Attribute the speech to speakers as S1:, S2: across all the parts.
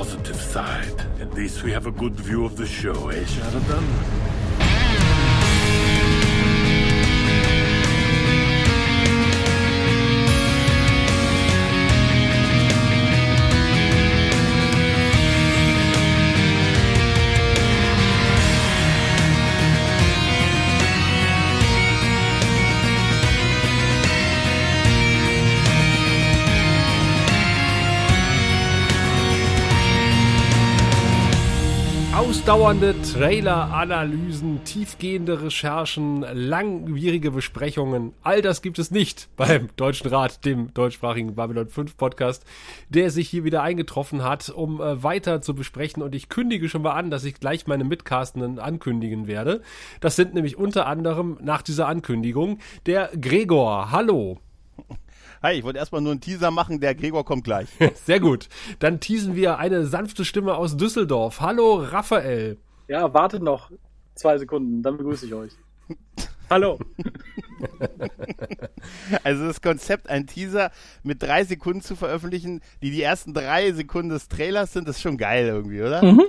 S1: positive side. At least we have a good view of the show, eh, Sheridan?
S2: Ausdauernde Trailer-Analysen, tiefgehende Recherchen, langwierige Besprechungen, all das gibt es nicht beim Deutschen Rat, dem deutschsprachigen Babylon 5 Podcast, der sich hier wieder eingetroffen hat, um äh, weiter zu besprechen. Und ich kündige schon mal an, dass ich gleich meine Mitcastenden ankündigen werde. Das sind nämlich unter anderem nach dieser Ankündigung der Gregor. Hallo.
S3: Hi, ich wollte erstmal nur einen Teaser machen, der Gregor kommt gleich.
S2: Sehr gut. Dann teasen wir eine sanfte Stimme aus Düsseldorf. Hallo, Raphael.
S4: Ja, wartet noch zwei Sekunden, dann begrüße ich euch. Hallo.
S3: Also das Konzept, ein Teaser mit drei Sekunden zu veröffentlichen, die die ersten drei Sekunden des Trailers sind, ist schon geil irgendwie, oder?
S4: Mhm.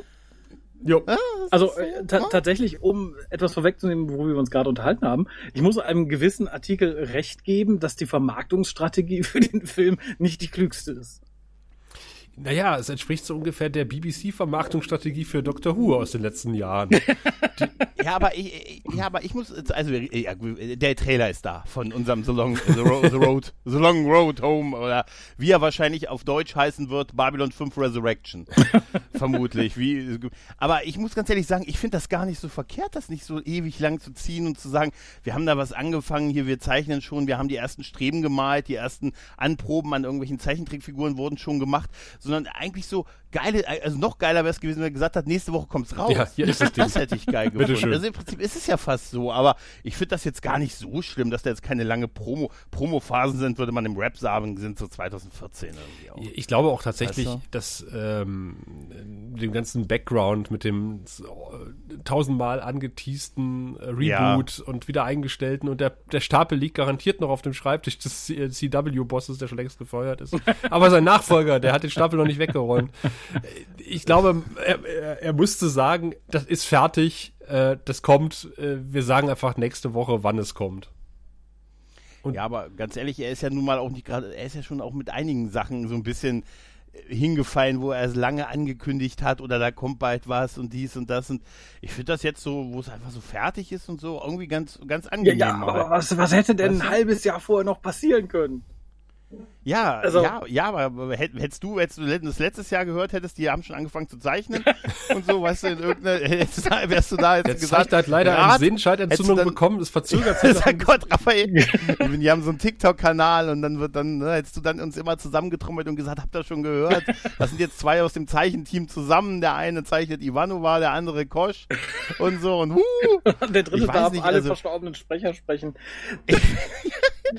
S2: Jo.
S3: Ah,
S4: Also
S3: so,
S4: äh, ta tatsächlich, um etwas vorwegzunehmen, worüber wir uns gerade unterhalten haben, ich muss einem gewissen Artikel recht geben, dass die Vermarktungsstrategie für den Film nicht die klügste ist.
S2: Naja, es entspricht so ungefähr der BBC-Vermarktungsstrategie für Doctor Who aus den letzten Jahren.
S3: Ja, aber ich, ja, aber ich muss, also ja, der Trailer ist da von unserem The Long, The, Ro The Road, The Long Road Home oder wie er wahrscheinlich auf Deutsch heißen wird, Babylon 5 Resurrection. Vermutlich. Wie, aber ich muss ganz ehrlich sagen, ich finde das gar nicht so verkehrt, das nicht so ewig lang zu ziehen und zu sagen, wir haben da was angefangen, hier, wir zeichnen schon, wir haben die ersten Streben gemalt, die ersten Anproben an irgendwelchen Zeichentrickfiguren wurden schon gemacht, sondern eigentlich so geile, also noch geiler wäre es gewesen, wenn er gesagt hat, nächste Woche kommt's raus.
S2: Ja, hier ist das Ding.
S3: Das hätte ich geil gefunden.
S2: Bitteschön.
S3: Also im Prinzip ist es ja fast so, aber ich finde das jetzt gar nicht so schlimm, dass da jetzt keine lange Promo, Promo-Phasen sind, würde man im Rap sagen, sind so 2014 irgendwie auch.
S2: Ich glaube auch tatsächlich,
S3: Weißt du?
S2: dass ähm, dem ganzen Background mit dem tausendmal angeteasten äh, Reboot und wieder eingestellten und der, der Stapel liegt garantiert noch auf dem Schreibtisch des CW-Bosses, der schon längst gefeuert ist. Aber sein Nachfolger, der hat den Stapel noch nicht weggeräumt. Äh, Ich glaube, er, er, musste sagen, das ist fertig, äh, das kommt, äh, wir sagen einfach nächste Woche, wann es kommt. Und-
S3: Ja, aber ganz ehrlich, er ist ja nun mal auch nicht gerade, er ist ja schon auch mit einigen Sachen so ein bisschen hingefallen, wo er es lange angekündigt hat oder da kommt bald was und dies und das und ich finde das jetzt so, wo es einfach so fertig ist und so, irgendwie ganz, ganz
S4: Ja,
S3: angenehm.
S4: ja aber was, was hätte denn
S3: Weißt
S4: ein halbes Jahr vorher noch passieren können?
S3: Ja,
S4: Also-
S3: ja, ja, aber hätt- hättest du, hättest du das letztes Jahr gehört hättest, die haben schon angefangen zu zeichnen und so, weißt du, in irgendeiner, hättest, du da- wärst du da jetzt
S2: Der
S3: gesagt,
S2: hat leider
S3: Rat,
S2: eine Sehenscheidentzündung
S3: hättest du dann-
S2: bekommen, es verzögert sich.
S3: Sag Gott, Raphael, die haben so einen TikTok-Kanal und dann wird dann, ne, hättest du dann uns immer zusammengetrommelt und gesagt, habt ihr schon gehört? Das sind jetzt zwei aus dem Zeichenteam zusammen. Der eine zeichnet Ivanova, der andere Kosch und so und huh.
S4: Der dritte darf
S3: nicht,
S4: alle
S3: also-
S4: verstorbenen Sprecher sprechen.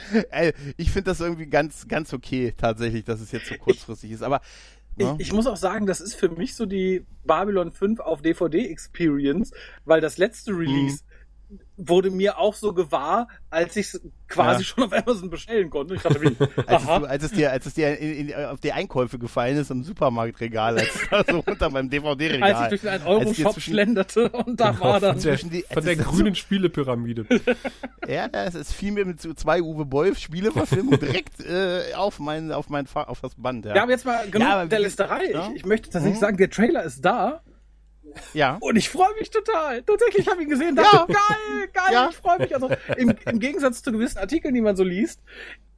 S3: Ey, ich finde das irgendwie ganz, ganz okay, tatsächlich, dass es jetzt so kurzfristig ist. Aber
S4: Ich,
S3: ne?
S4: ich muss auch sagen, das ist für mich so die Babylon 5 auf DVD Experience, weil das letzte Release wurde mir auch so gewahr, als ich es quasi
S3: Ja.
S4: schon auf Amazon bestellen konnte. Ich dachte, wie,
S3: als, es, als es dir, als es dir in, in, auf die Einkäufe gefallen ist im Supermarktregal, als da so unter meinem DVD-Regal.
S4: als ich durch den
S3: Als
S4: 1-Euro-Shop
S3: dir zwischen-
S4: schlenderte und da war
S2: von
S4: dann
S2: der,
S3: zwischen die-
S2: von
S3: es
S2: der
S3: ist so-
S2: grünen Spielepyramide.
S3: Ja, es ist viel mir mit so zwei Uwe Boll Spieleverfilmungen direkt äh, auf mein, auf mein, auf das Band. Ja,
S4: Ja, aber jetzt mal genug
S3: Ja, aber
S4: der Listerei.
S3: ja.
S4: Ich, ich möchte tatsächlich
S3: Mhm.
S4: sagen, der Trailer ist da
S3: ja.
S4: und ich freue mich total. Tatsächlich habe ich ihn gesehen. Dachte,
S3: Ja.
S4: geil, geil,
S3: Ja.
S4: ich freue mich. Also im, im Gegensatz zu gewissen Artikeln, die man so liest,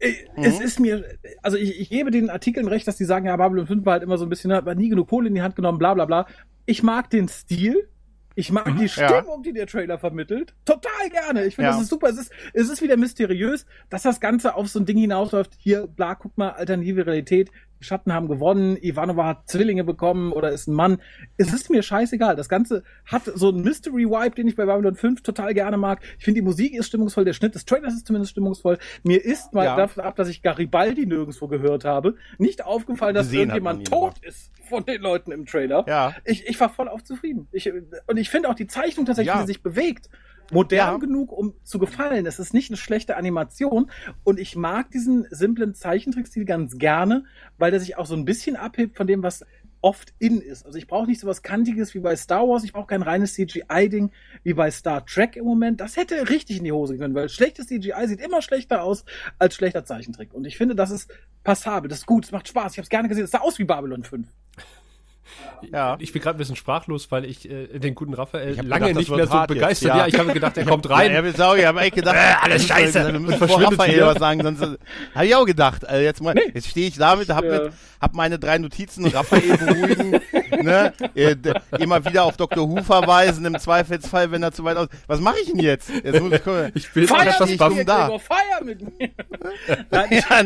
S4: äh,
S3: Mhm.
S4: es ist mir, also ich, ich gebe den Artikeln recht, dass die sagen, ja, Babylon 5 war halt immer so ein bisschen, hat man nie genug Kohle in die Hand genommen, bla bla bla. Ich mag den Stil. Ich mag die
S3: Mhm. Ja.
S4: Stimmung, die der Trailer vermittelt. Total gerne. Ich finde,
S3: Ja.
S4: das ist super. Es ist, es ist wieder mysteriös, dass das Ganze auf so ein Ding hinausläuft. Hier, bla, guck mal, alternative Realität. Schatten haben gewonnen. Ivanova hat Zwillinge bekommen oder ist ein Mann. Es ist mir scheißegal. Das Ganze hat so einen Mystery-Vibe, den ich bei Babylon 5 total gerne mag. Ich finde, die Musik ist stimmungsvoll. Der Schnitt des Trailers ist zumindest stimmungsvoll. Mir ist mal
S3: Ja.
S4: davon ab, dass ich Garibaldi nirgendwo gehört habe, nicht aufgefallen, dass
S3: Gesehen
S4: irgendjemand tot ist von den Leuten im Trailer.
S3: Ja.
S4: Ich, ich war voll auf zufrieden. Ich, und ich finde auch die Zeichnung tatsächlich,
S3: Ja.
S4: wie sie sich bewegt, modern
S3: Ja.
S4: genug, um zu gefallen. Es ist nicht eine schlechte Animation. Und ich mag diesen simplen Zeichentrickstil ganz gerne, weil der sich auch so ein bisschen abhebt von dem, was oft in ist. Also ich brauche nicht so was Kantiges wie bei Star Wars, ich brauche kein reines CGI-Ding wie bei Star Trek im Moment. Das hätte richtig in die Hose können, weil schlechtes CGI sieht immer schlechter aus als schlechter Zeichentrick. Und ich finde, das ist passabel, das ist gut, es macht Spaß. Ich habe es gerne gesehen, es sah aus wie Babylon 5.
S2: Ja. Ich bin gerade ein bisschen sprachlos, weil ich äh, den guten Raphael lange
S3: gedacht,
S2: nicht mehr so begeistert. Ja.
S3: ja.
S2: ich habe gedacht, er kommt rein.
S3: Ja, ich habe ich hab echt gedacht,
S2: Äh, alles scheiße.
S3: Wir müssen vor
S2: verschwindet
S3: Raphael was sagen, sonst habe ich auch gedacht. Also jetzt mal,
S4: Nee.
S3: jetzt stehe ich damit, hab,
S4: Ja.
S3: mit, hab meine drei Notizen, Raphael beruhigen, ne? äh, immer wieder auf Dr. Who verweisen, im Zweifelsfall, wenn er zu weit aus. Was mache ich denn jetzt? Jetzt muss ich gucken.
S2: Ich will
S4: Feier
S3: Buff
S4: mir,
S3: da.
S4: Gregor, feier mit mir. Nein, ich,
S3: Ja,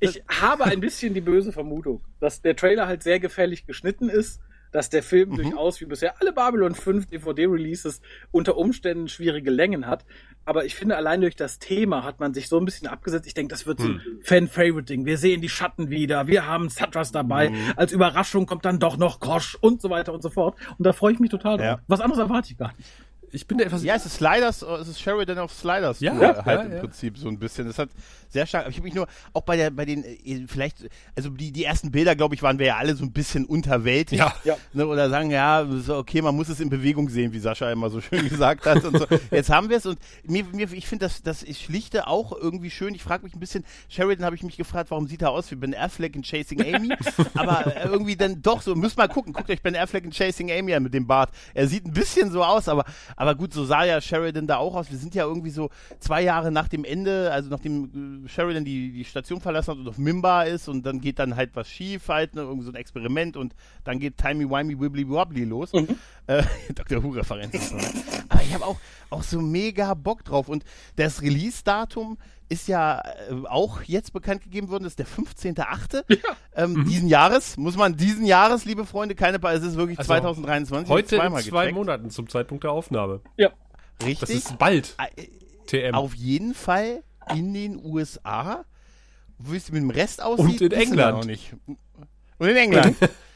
S4: ich habe ein bisschen die böse Vermutung, dass der Trailer halt sehr gefällig geschnitten ist, dass der Film
S3: Mhm.
S4: durchaus wie bisher alle Babylon 5 DVD-Releases unter Umständen schwierige Längen hat. Aber ich finde, allein durch das Thema hat man sich so ein bisschen abgesetzt. Ich denke, das wird so
S3: Hm.
S4: ein Fan-Favorite-Ding. Wir sehen die Schatten wieder, wir haben Satras dabei.
S3: Mhm.
S4: Als Überraschung kommt dann doch noch Kosch und so weiter und so fort. Und da freue ich mich total drauf.
S3: Ja.
S4: Was anderes erwarte ich gar nicht.
S2: Ich bin da etwas.
S3: ja, es ist Sliders, äh, es ist Sheridan auf Sliders
S2: Ja, ja,
S3: halt
S2: ja,
S3: im
S2: ja.
S3: Prinzip so ein bisschen. Das hat sehr stark, ich habe mich nur, auch bei der, bei den, äh, vielleicht, also die, die ersten Bilder, glaube ich, waren wir ja alle so ein bisschen unterwältigt.
S2: Ja.
S4: Ja.
S3: Ne, oder sagen, ja, so, okay, man muss es in Bewegung sehen, wie Sascha immer so schön gesagt hat. Und so. Jetzt haben wir es und mir, mir, ich finde das, das ist schlichte auch irgendwie schön. Ich frage mich ein bisschen, Sheridan habe ich mich gefragt, warum sieht er aus wie Ben Affleck in Chasing Amy? Aber äh, irgendwie dann doch so, müsst mal gucken, guckt euch Ben Affleck in Chasing Amy an mit dem Bart. Er sieht ein bisschen so aus, aber, aber gut, so sah ja Sheridan da auch aus. Wir sind ja irgendwie so zwei Jahre nach dem Ende, also nachdem äh, Sheridan die, die Station verlassen hat und auf Mimba ist und dann geht dann halt was schief, halt, ne, irgendwie so ein Experiment und dann geht Timey Wimey Wibbly Wobbly los. Äh, Dr. Who-Referenz. ich habe auch, auch so mega Bock drauf und das Release-Datum ist ja äh, auch jetzt bekannt gegeben worden, das ist der 15.8. Ähm, diesen Jahres, muss man diesen Jahres, liebe Freunde, keine, Pa- es ist wirklich
S2: Also
S3: 2023.
S2: Heute in
S3: zweimal
S2: zwei
S3: gecheckt.
S2: Monaten zum Zeitpunkt der Aufnahme.
S4: Ja.
S3: Richtig.
S2: Das ist bald.
S3: Äh,
S2: TM.
S3: auf jeden Fall in den USA. Wie es mit dem Rest aussieht,
S2: Und in England.
S3: noch nicht. Und in England.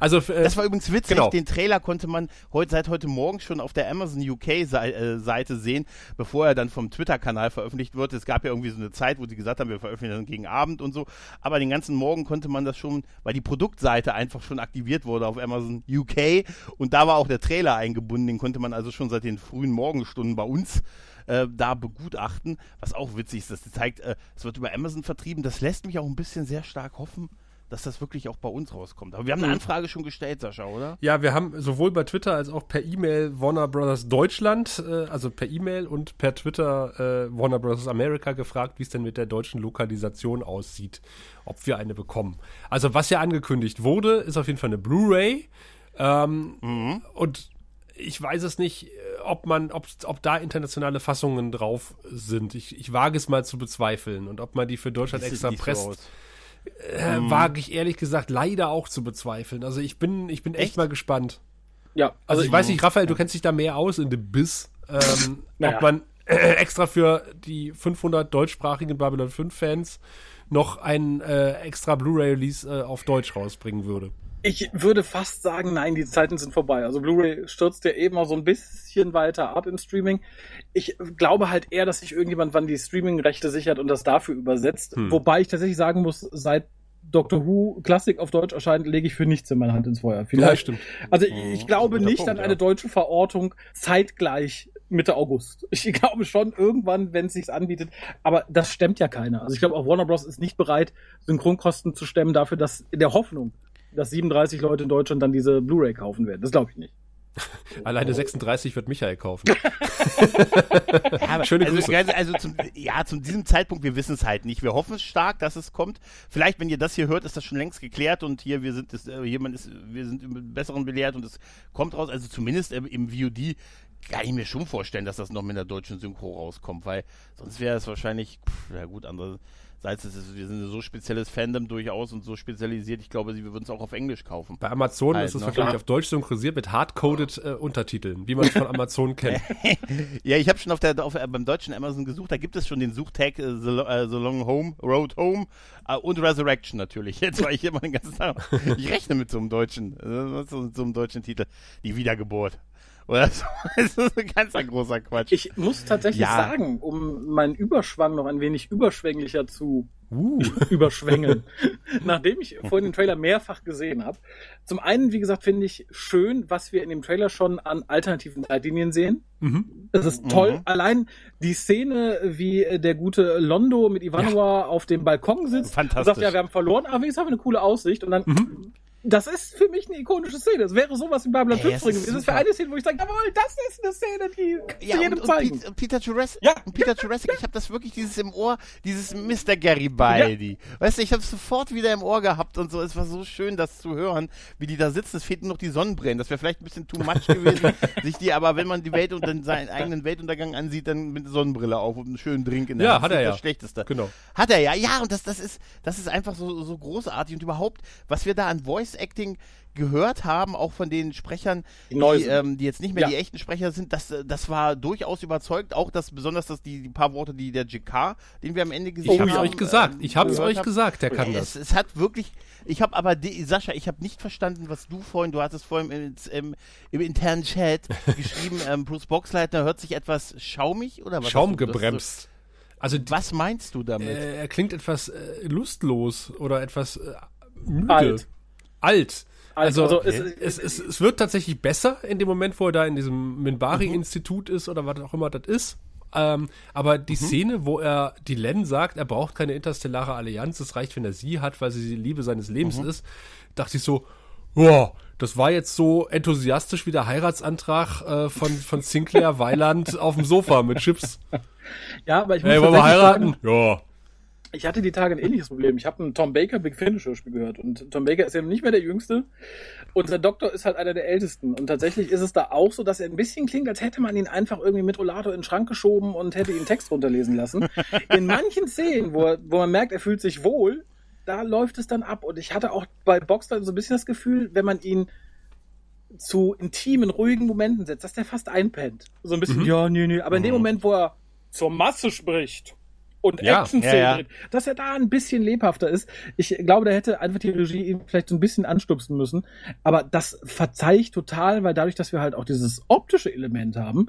S2: Also, äh,
S3: Das war übrigens witzig.
S2: Genau.
S3: Den Trailer konnte man heute, seit heute Morgen schon auf der Amazon UK-Seite äh, sehen, bevor er dann vom Twitter-Kanal veröffentlicht wird. Es gab ja irgendwie so eine Zeit, wo sie gesagt haben, wir veröffentlichen dann gegen Abend und so. Aber den ganzen Morgen konnte man das schon, weil die Produktseite einfach schon aktiviert wurde auf Amazon UK. Und da war auch der Trailer eingebunden. Den konnte man also schon seit den frühen Morgenstunden bei uns äh, da begutachten. Was auch witzig ist, das zeigt, äh, es wird über Amazon vertrieben. Das lässt mich auch ein bisschen sehr stark hoffen, dass das wirklich auch bei uns rauskommt. Aber wir haben eine Anfrage schon gestellt, Sascha, oder?
S2: Ja, wir haben sowohl bei Twitter als auch per E-Mail Warner Brothers Deutschland, äh, also per E-Mail und per Twitter äh, Warner Brothers America gefragt, wie es denn mit der deutschen Lokalisation aussieht, ob wir eine bekommen. Also was ja angekündigt wurde, ist auf jeden Fall eine Blu-ray ähm, und ich weiß es nicht, äh, ob man, ob, ob da internationale Fassungen drauf sind. Ich, ich wage es mal zu bezweifellen und ob man die für Deutschland extra
S3: nicht so
S2: äh, wage ich ehrlich gesagt leider auch zu bezweifeln. Also ich bin, ich bin echt,
S3: Echt?
S2: mal gespannt.
S4: Ja.
S2: Also ich weiß nicht, Raphael, du kennst dich da mehr aus in dem Biss, ähm,
S4: Naja.
S2: ob man äh, extra für die 500 deutschsprachigen Babylon 5 Fans noch ein äh, extra Blu-ray-Release äh, auf Deutsch rausbringen würde.
S4: Ich würde fast sagen, nein, die Zeiten sind vorbei. Also Blu-ray stürzt ja eben mal so ein bisschen weiter ab im Streaming. Ich glaube halt eher, dass sich irgendjemand wann die Streaming-Rechte sichert und das dafür übersetzt.
S2: Hm.
S4: Wobei ich tatsächlich sagen muss, seit Doctor Who Klassik auf Deutsch erscheint, lege ich für nichts in meine Hand ins Feuer. Vielleicht.
S2: stimmt.
S4: Also ich,
S3: Mhm,
S4: ich glaube nicht
S3: Punkt,
S4: an
S3: ja.
S4: eine deutsche Verortung zeitgleich Mitte August. Ich glaube schon irgendwann, wenn es sich anbietet. Aber das stemmt ja keiner. Also ich glaube auch Warner Bros. ist nicht bereit, Synchronkosten zu stemmen dafür, dass in der Hoffnung, dass 37 Leute in Deutschland dann diese Blu-ray kaufen werden. Das glaube ich nicht.
S2: Alleine 36 wird Michael kaufen.
S3: Ja, aber-
S2: Schöne
S3: also,
S2: Grüße.
S3: ganz- Also zum, ja, zu diesem Zeitpunkt, wir wissen es halt nicht. Wir hoffen es stark, dass es kommt. Vielleicht, wenn ihr das hier hört, ist das schon längst geklärt und hier, wir sind, ist, äh, jemand ist, wir sind im Besseren belehrt und es kommt raus. Also zumindest äh, im VOD kann ich mir schon vorstellen, dass das noch mit der deutschen Synchro rauskommt, weil sonst wäre es wahrscheinlich, pff, ja gut, andererseits ist es, wir sind ein so spezielles Fandom durchaus und so spezialisiert. Ich glaube, wir würden es auch auf Englisch kaufen.
S2: Bei Amazon
S3: Halt
S2: ist es
S3: noch.
S2: wahrscheinlich
S4: Klar.
S2: auf Deutsch synchronisiert mit hardcoded äh, Untertiteln, wie man es von Amazon kennt.
S3: Ja, ich habe schon auf der, auf, äh, beim deutschen Amazon gesucht, da gibt es schon den Suchtag äh, The, äh, The Long Home, Road Home äh, und Resurrection natürlich. Jetzt war ich immer den ganzen Tag. Ich rechne mit so einem deutschen, äh, so einem deutschen Titel. Die Wiedergeburt. Oder so. Das ist ein ganz ein großer Quatsch.
S4: Ich muss tatsächlich
S3: Ja.
S4: sagen, um meinen Überschwang noch ein wenig überschwänglicher zu
S2: Uh.
S4: überschwängeln, nachdem ich vorhin den Trailer mehrfach gesehen habe. Zum einen, wie gesagt, finde ich schön, was wir in dem Trailer schon an alternativen Zeitlinien sehen.
S2: Mhm.
S4: Das ist toll.
S3: Mhm.
S4: Allein die Szene, wie äh, der gute Londo mit Ivanova auf dem Balkon sitzt
S3: Fantastisch.
S4: und sagt, ja, wir haben verloren, aber jetzt haben wir eine coole Aussicht. Und dann,
S2: Mhm.
S4: Das ist für mich eine ikonische Szene. Das wäre sowas wie Babylon
S3: Ey,
S4: 5
S3: es
S4: drin gewesen. Das ist für
S3: super.
S4: eine Szene, wo ich sage, jawohl, das ist eine Szene, die
S3: Ja,
S4: du jedem
S3: und, und, und Peter Jurassic,
S4: Ja.
S3: und Peter Jurassic, ich habe das wirklich dieses im Ohr, dieses Mr. Garibaldi. Weißt du, ich habe es sofort wieder im Ohr gehabt und so. Es war so schön, das zu hören, wie die da sitzen. Es fehlt nur noch die Sonnenbrillen. Das wäre vielleicht ein bisschen too much gewesen, sich die, aber wenn man die Welt und dann seinen eigenen Weltuntergang ansieht, dann mit Sonnenbrille auf und einen schönen Drink in der
S2: Ja,
S3: Hand.
S2: hat
S3: Das
S2: er
S3: ist
S2: ja.
S3: Das Schlechteste.
S2: Genau.
S3: Hat er ja, ja, und das, das ist, das ist einfach so, so großartig und überhaupt, was wir da an Voice Acting gehört haben, auch von den Sprechern,
S4: Die
S3: ähm, die jetzt nicht mehr
S4: Ja.
S3: die echten Sprecher sind, das, äh, das war durchaus überzeugt, auch das, besonders dass die, die paar Worte, die der JK, den wir am Ende gesehen
S2: Ich
S3: haben.
S2: hab's euch gesagt. Ich hab's
S3: gehört
S2: euch gesagt, der kann
S3: es,
S2: das.
S3: Es hat wirklich, ich habe aber, die, Sascha, ich habe nicht verstanden, was du vorhin, du hattest vorhin im, im, im internen Chat geschrieben, ähm, Bruce Boxleitner hört sich etwas schaumig oder was?
S2: Schaum
S3: hast du- das-
S2: gebremst. Also die-
S3: Was meinst du damit?
S2: äh, er klingt etwas äh, lustlos oder etwas äh, müde.
S4: Alt.
S2: Alt. Also,
S4: Also,
S2: es,
S4: es-
S2: es, es, wird tatsächlich besser in dem Moment, wo er da in diesem
S3: Mhm.
S2: Minbari-Institut ist oder was auch immer das ist. Ähm, aber die
S3: Mhm.
S2: Szene, wo er die Len sagt, er braucht keine interstellare Allianz, es reicht, wenn er sie hat, weil sie die Liebe seines Lebens
S3: Mhm.
S2: ist, dachte ich so, ja, das war jetzt so enthusiastisch wie der Heiratsantrag äh, von, von Sinclair Weiland auf dem Sofa mit Chips.
S4: Ja, aber ich muss
S2: Ey, wollen wir heiraten? Ja.
S4: Ich hatte die Tage ein ähnliches Problem. Ich habe ein Tom Baker Big Finish Hörspiel gehört und Tom Baker ist eben nicht mehr der Jüngste und sein Doktor ist halt einer der Ältesten und tatsächlich ist es da auch so, dass er ein bisschen klingt, als hätte man ihn einfach irgendwie mit Rollator in den Schrank geschoben und hätte ihn Text runterlesen lassen. In manchen Szenen, wo, er- wo man merkt, er fühlt sich wohl, da läuft es dann ab und ich hatte auch bei Boxer so ein bisschen das Gefühl, wenn man ihn zu intimen, ruhigen Momenten setzt, dass der fast einpennt. So ein bisschen, ja, nee, nee. Aber in dem Moment, wo er zur Masse spricht und
S2: Ja,
S4: Action-Szenen
S3: ja, ja.
S4: dass er da ein bisschen lebhafter ist. Ich glaube, da hätte einfach die Regie ihn vielleicht so ein bisschen anstupsen müssen. Aber das verzeih ich total, weil dadurch, dass wir halt auch dieses optische Element haben,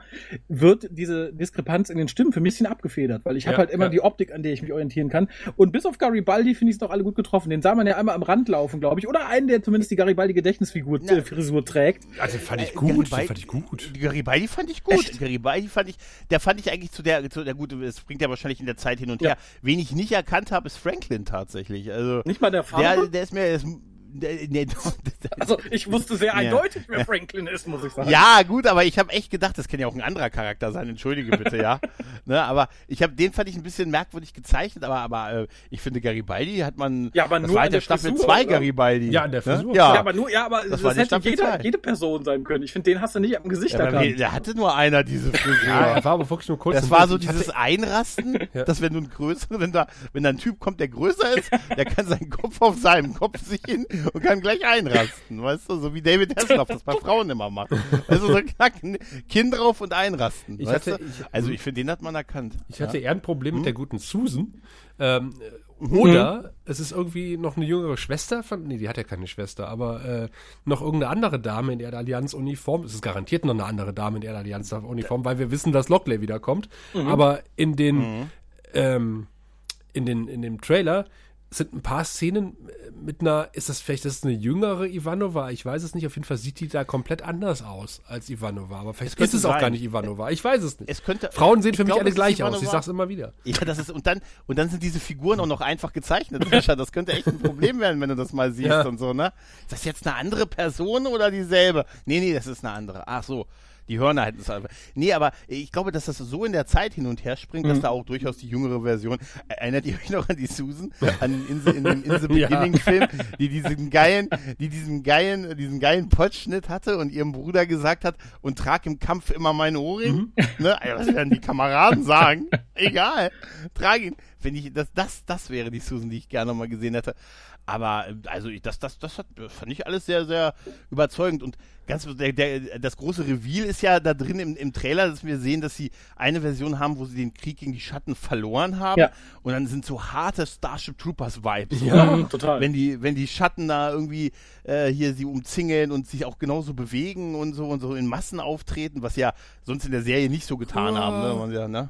S4: wird diese Diskrepanz in den Stimmen für mich ein bisschen abgefedert, weil ich habe halt immer
S2: ja.
S4: die Optik, an der ich mich orientieren kann. Und bis auf Garibaldi finde ich es doch alle gut getroffen. Den sah man ja einmal am Rand laufen, glaube ich. Oder einen, der zumindest die Garibaldi-Gedächtnisfigur äh, Frisur trägt.
S2: Also fand ich
S3: Äh,
S2: gut,
S3: Garibaldi-
S2: den fand ich gut.
S3: Die Garibaldi fand ich gut.
S4: Echt?
S3: Garibaldi fand ich, der fand ich eigentlich zu der, zu der gute, es bringt ja wahrscheinlich in der Zeit hin und
S4: Ja.
S3: her. Wen ich nicht erkannt habe, ist Franklin tatsächlich. Also
S4: Nicht mal der Farbe.
S3: der, der ist mir, der ist,
S4: also ich wusste sehr eindeutig, wer Franklin ist, muss ich sagen.
S3: ja gut, aber ich habe echt gedacht, das kann ja auch ein anderer Charakter sein. Entschuldige bitte, ja. ne, aber ich habe den fand ich ein bisschen merkwürdig gezeichnet, aber aber äh, ich finde Garibaldi hat man,
S4: Ja, aber
S3: das
S4: nur
S3: war in der Staffel
S4: Frisur,
S3: 2
S4: oder?
S3: Garibaldi.
S2: Ja, in der Frisur.
S3: Ne?
S4: Ja,
S3: Ja,
S4: aber nur, ja, aber
S3: Das
S4: das, hätte
S3: Staffel
S4: jeder,
S3: zwei.
S4: jede Person sein können. Ich finde, den hast du nicht am Gesicht
S3: Ja,
S4: erkannt.
S3: der hatte nur einer diese Frisur.
S2: Ja, war aber wirklich nur kurz.
S3: Das war so dieses Einrasten,
S2: Ja.
S3: dass wenn du ein größerer, wenn da, wenn da ein Typ kommt, der größer ist, der kann seinen Kopf auf seinem Kopf sehen und kann gleich einrasten, weißt du, so wie David Hasselhoff das bei Frauen immer macht. Also so knacken, Kinn drauf und einrasten,
S2: Ich hatte-
S3: du?
S2: ich-
S3: also ich finde, den hat man erkannt.
S2: Ich hatte
S3: ja.
S2: eher ein Problem
S3: Hm?
S2: mit der guten Susan. Ähm, oder es ist irgendwie noch eine jüngere Schwester von, nee, die hat ja keine Schwester, aber äh, noch irgendeine andere Dame in der Allianz-Uniform. Es ist garantiert noch eine andere Dame in der Allianz-Uniform, weil wir wissen, dass Lockley wiederkommt. Aber in den,
S3: Mhm.
S2: ähm, in den, in dem Trailer sind ein paar Szenen äh, mit einer, ist das vielleicht das ist eine jüngere Ivanova? Ich weiß es nicht. Auf jeden Fall sieht die da komplett anders aus als Ivanova. Aber vielleicht
S3: könnte
S2: ist es auch
S3: sein.
S2: gar nicht Ivanova. Ich weiß es nicht.
S3: Es könnte,
S2: Frauen sehen für
S3: ich
S2: mich
S3: glaube,
S2: alle
S3: es
S2: gleich aus. Ich sag's immer wieder.
S3: Ja, das ist, und dann, und dann sind diese Figuren auch noch einfach gezeichnet, Sascha. Das könnte echt ein Problem werden, wenn du das mal siehst
S2: Ja.
S3: und so, ne? Ist das jetzt eine andere Person oder dieselbe? Nee, nee, das ist eine andere. Ach so. Die Hörner hätten es einfach. Nee, aber ich glaube, dass das so in der Zeit hin und her springt,
S2: Mhm.
S3: dass da auch durchaus die jüngere Version. Erinnert ihr euch noch an die Susan? An in, in dem In the
S2: Ja.
S3: Beginning Film, die diesen geilen, die diesen geilen, diesen geilen Potschnitt hatte und ihrem Bruder gesagt hat, und trag im Kampf immer meinen Ohrring.
S2: Mhm.
S3: Ne? Was werden die Kameraden sagen? Egal. Trag ihn. Wenn ich, das, das, das wäre die Susan, die ich gerne mal gesehen hätte. Aber äh, also ich, das, das, das, hat, das fand ich alles sehr, sehr überzeugend. Und ganz der, der, das große Reveal ist ja da drin im, im Trailer, dass wir sehen, dass sie eine Version haben, wo sie den Krieg gegen die Schatten verloren haben.
S4: Ja.
S3: Und dann sind so harte Starship Troopers Vibes.
S4: Ja,
S3: oder?
S4: total.
S3: Wenn die, wenn die Schatten da irgendwie äh, hier sie umzingeln und sich auch genauso bewegen und so und so in Massen auftreten, was ja sonst in der Serie nicht so getan
S2: Ja.
S3: haben, ne? Man ja, ne?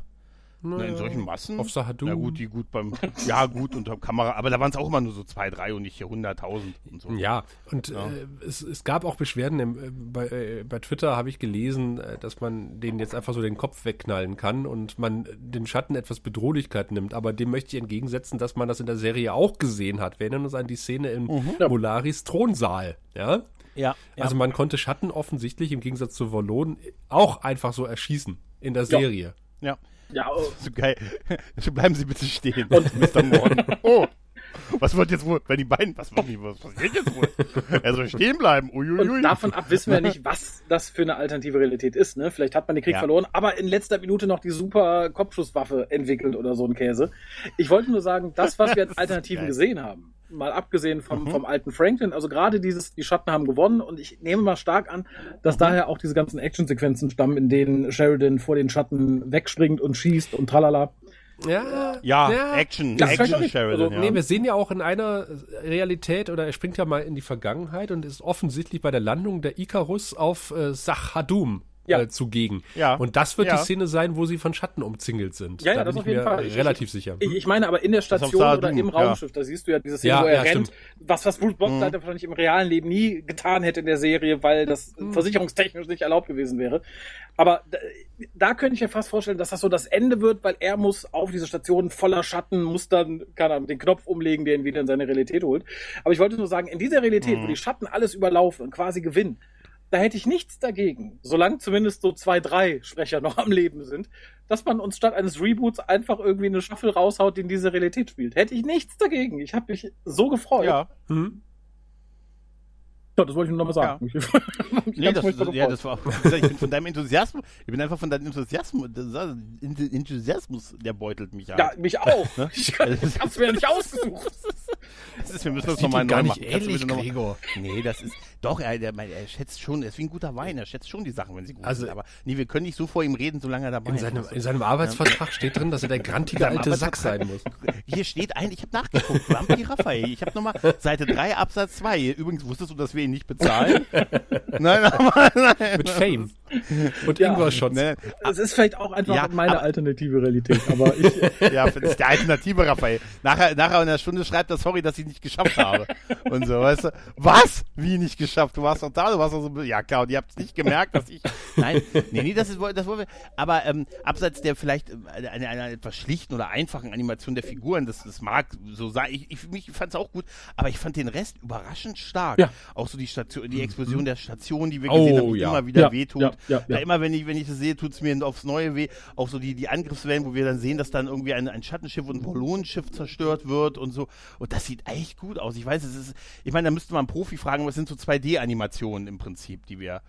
S3: Na, in solchen Massen?
S2: Auf Sahadum.
S3: Na gut, die gut beim, ja gut unter Kamera, aber da waren es auch immer nur so zwei, drei und nicht hier 100.000 und so.
S2: Ja, und
S3: Ja.
S2: Äh, es, es gab auch Beschwerden im, äh, bei, äh, bei Twitter, habe ich gelesen, äh, dass man denen jetzt einfach so den Kopf wegknallen kann und man den Schatten etwas Bedrohlichkeit nimmt. Aber dem möchte ich entgegensetzen, dass man das in der Serie auch gesehen hat. Wir erinnern uns an die Szene im Molaris Thronsaal. Ja?
S3: Ja,
S2: Also man konnte Schatten offensichtlich im Gegensatz zu Volon auch einfach so erschießen in der Serie.
S3: ja.
S4: Ja, oh,
S3: So geil. Bleiben Sie bitte stehen, Mr. Morgan. Oh. Was wird jetzt wohl, wenn die beiden, was, wird- was passiert jetzt wohl? Er soll stehen bleiben. Uiuiui.
S4: Und davon ab wissen wir nicht, was das für eine alternative Realität ist. Ne? Vielleicht hat man den Krieg
S3: Ja.
S4: verloren, aber in letzter Minute noch die super Kopfschusswaffe entwickelt oder so ein Käse. Ich wollte nur sagen, das, was wir als Alternativen gesehen haben, mal abgesehen vom, vom alten Franklin, also gerade dieses, die Schatten haben gewonnen und ich nehme mal stark an, dass daher auch diese ganzen Actionsequenzen stammen, in denen Sheridan vor den Schatten wegspringt und schießt und tralala.
S2: Ja,
S3: ja, Action,
S4: Das
S3: Action
S4: vielleicht auch
S3: Sheridan,
S4: nicht.
S3: ja.
S2: Nee, wir sehen ja auch in einer Realität, oder er springt ja mal in die Vergangenheit und ist offensichtlich bei der Landung der Icarus auf äh, Sachadum
S4: Ja.
S2: äh, zugegen.
S3: Ja.
S2: Und das wird
S3: Ja.
S2: die Szene sein, wo sie von Schatten umzingelt sind.
S4: Ja, ja,
S2: da
S4: das
S2: bin
S4: auf
S2: ich
S4: jeden
S2: mir
S4: Fall. Ich-
S2: relativ sicher.
S4: Ich, ich meine aber in der Station oder im
S3: ja.
S4: Raumschiff, da siehst du ja diese Szene,
S2: Ja,
S4: wo er
S2: ja,
S4: rennt,
S2: stimmt.
S4: was, was Bruce Boxleiter wahrscheinlich im realen Leben nie getan hätte in der Serie, weil das versicherungstechnisch nicht erlaubt gewesen wäre. Aber da, da könnte ich mir fast vorstellen, dass das so das Ende wird, weil er muss auf diese Station voller Schatten, muss dann, keine Ahnung, den Knopf umlegen, der ihn wieder in seine Realität holt. Aber ich wollte nur sagen, in dieser Realität, wo die Schatten alles überlaufen und quasi gewinnen, da hätte ich nichts dagegen, solange zumindest so zwei, drei Sprecher noch am Leben sind, dass man uns statt eines Reboots einfach irgendwie eine Staffel raushaut, die in diese Realität spielt. Hätte ich nichts dagegen. Ich habe mich so gefreut.
S3: ja.
S2: Hm?
S4: Ja, das wollte ich nur noch mal sagen. Ich, ich
S3: Nee, das, ja, das war, ich bin von deinem Enthusiasmus, ich bin einfach von deinem Enthusiasmus, das- Enthusiasmus, der beutelt mich
S4: ja,
S3: halt.
S4: mich auch. Ich, kann, ich hab's mir nicht ausgesucht.
S3: Das ist, wir müssen das
S2: Sieht
S3: nochmal neu
S2: nicht
S3: machen. Mal-
S2: Gregor.
S3: Nee, das ist, doch, er, der, er schätzt schon, er ist wie ein guter Wein, er schätzt schon die Sachen, wenn sie gut
S2: Also-
S3: sind. Aber nee, wir können nicht so vor ihm reden, solange er dabei
S2: In
S3: ist.
S2: seinem, in seinem Arbeitsvertrag steht drin, dass er der grantige alte Sack sein muss.
S3: Hier steht ein, ich habe nachgeguckt, Vampir Raphael. Ich habe nochmal Seite 3, Absatz 2. Übrigens wusstest du, dass wir ihn nicht bezahlen? nein, aber nein.
S2: Mit Fame. Und
S4: Ja.
S2: Ingwer-Shots.
S3: nein.
S4: Es ist vielleicht auch einfach
S3: Ja,
S4: meine
S3: aber-
S4: alternative Realität, aber ich,
S3: Ja, das ist der alternative Raphael. Nachher, nachher in der Stunde schreibt er, sorry, dass ich nicht geschafft habe. Und so, weißt du, was? Wie nicht geschafft? Du warst doch da, du warst doch so, ja klar, und ihr habt es nicht gemerkt, dass ich, nein, nee, nee, das ist, das wollen wir, aber ähm, abseits der vielleicht äh, einer eine, eine etwas schlichten oder einfachen Animation der Figuren, das, das mag so sein, ich, ich, mich fand es auch gut, aber ich fand den Rest überraschend stark.
S4: Ja.
S3: Auch so die Station, die Explosion der Station, die wir
S2: Oh,
S3: gesehen haben, die
S2: ja.
S3: immer wieder
S4: Ja,
S3: wehtut.
S4: ja, ja,
S3: Da
S4: ja.
S3: immer, wenn ich, wenn ich das sehe, tut's mir aufs Neue weh. Auch so die, die Angriffswellen, wo wir dann sehen, dass dann irgendwie ein, ein Schattenschiff und ein Volonenschiff zerstört wird und so. Und das sieht echt gut aus. Ich weiß, es ist, ich meine, da müsste man einen Profi fragen, es sind so 2D-Animationen im Prinzip, die wir,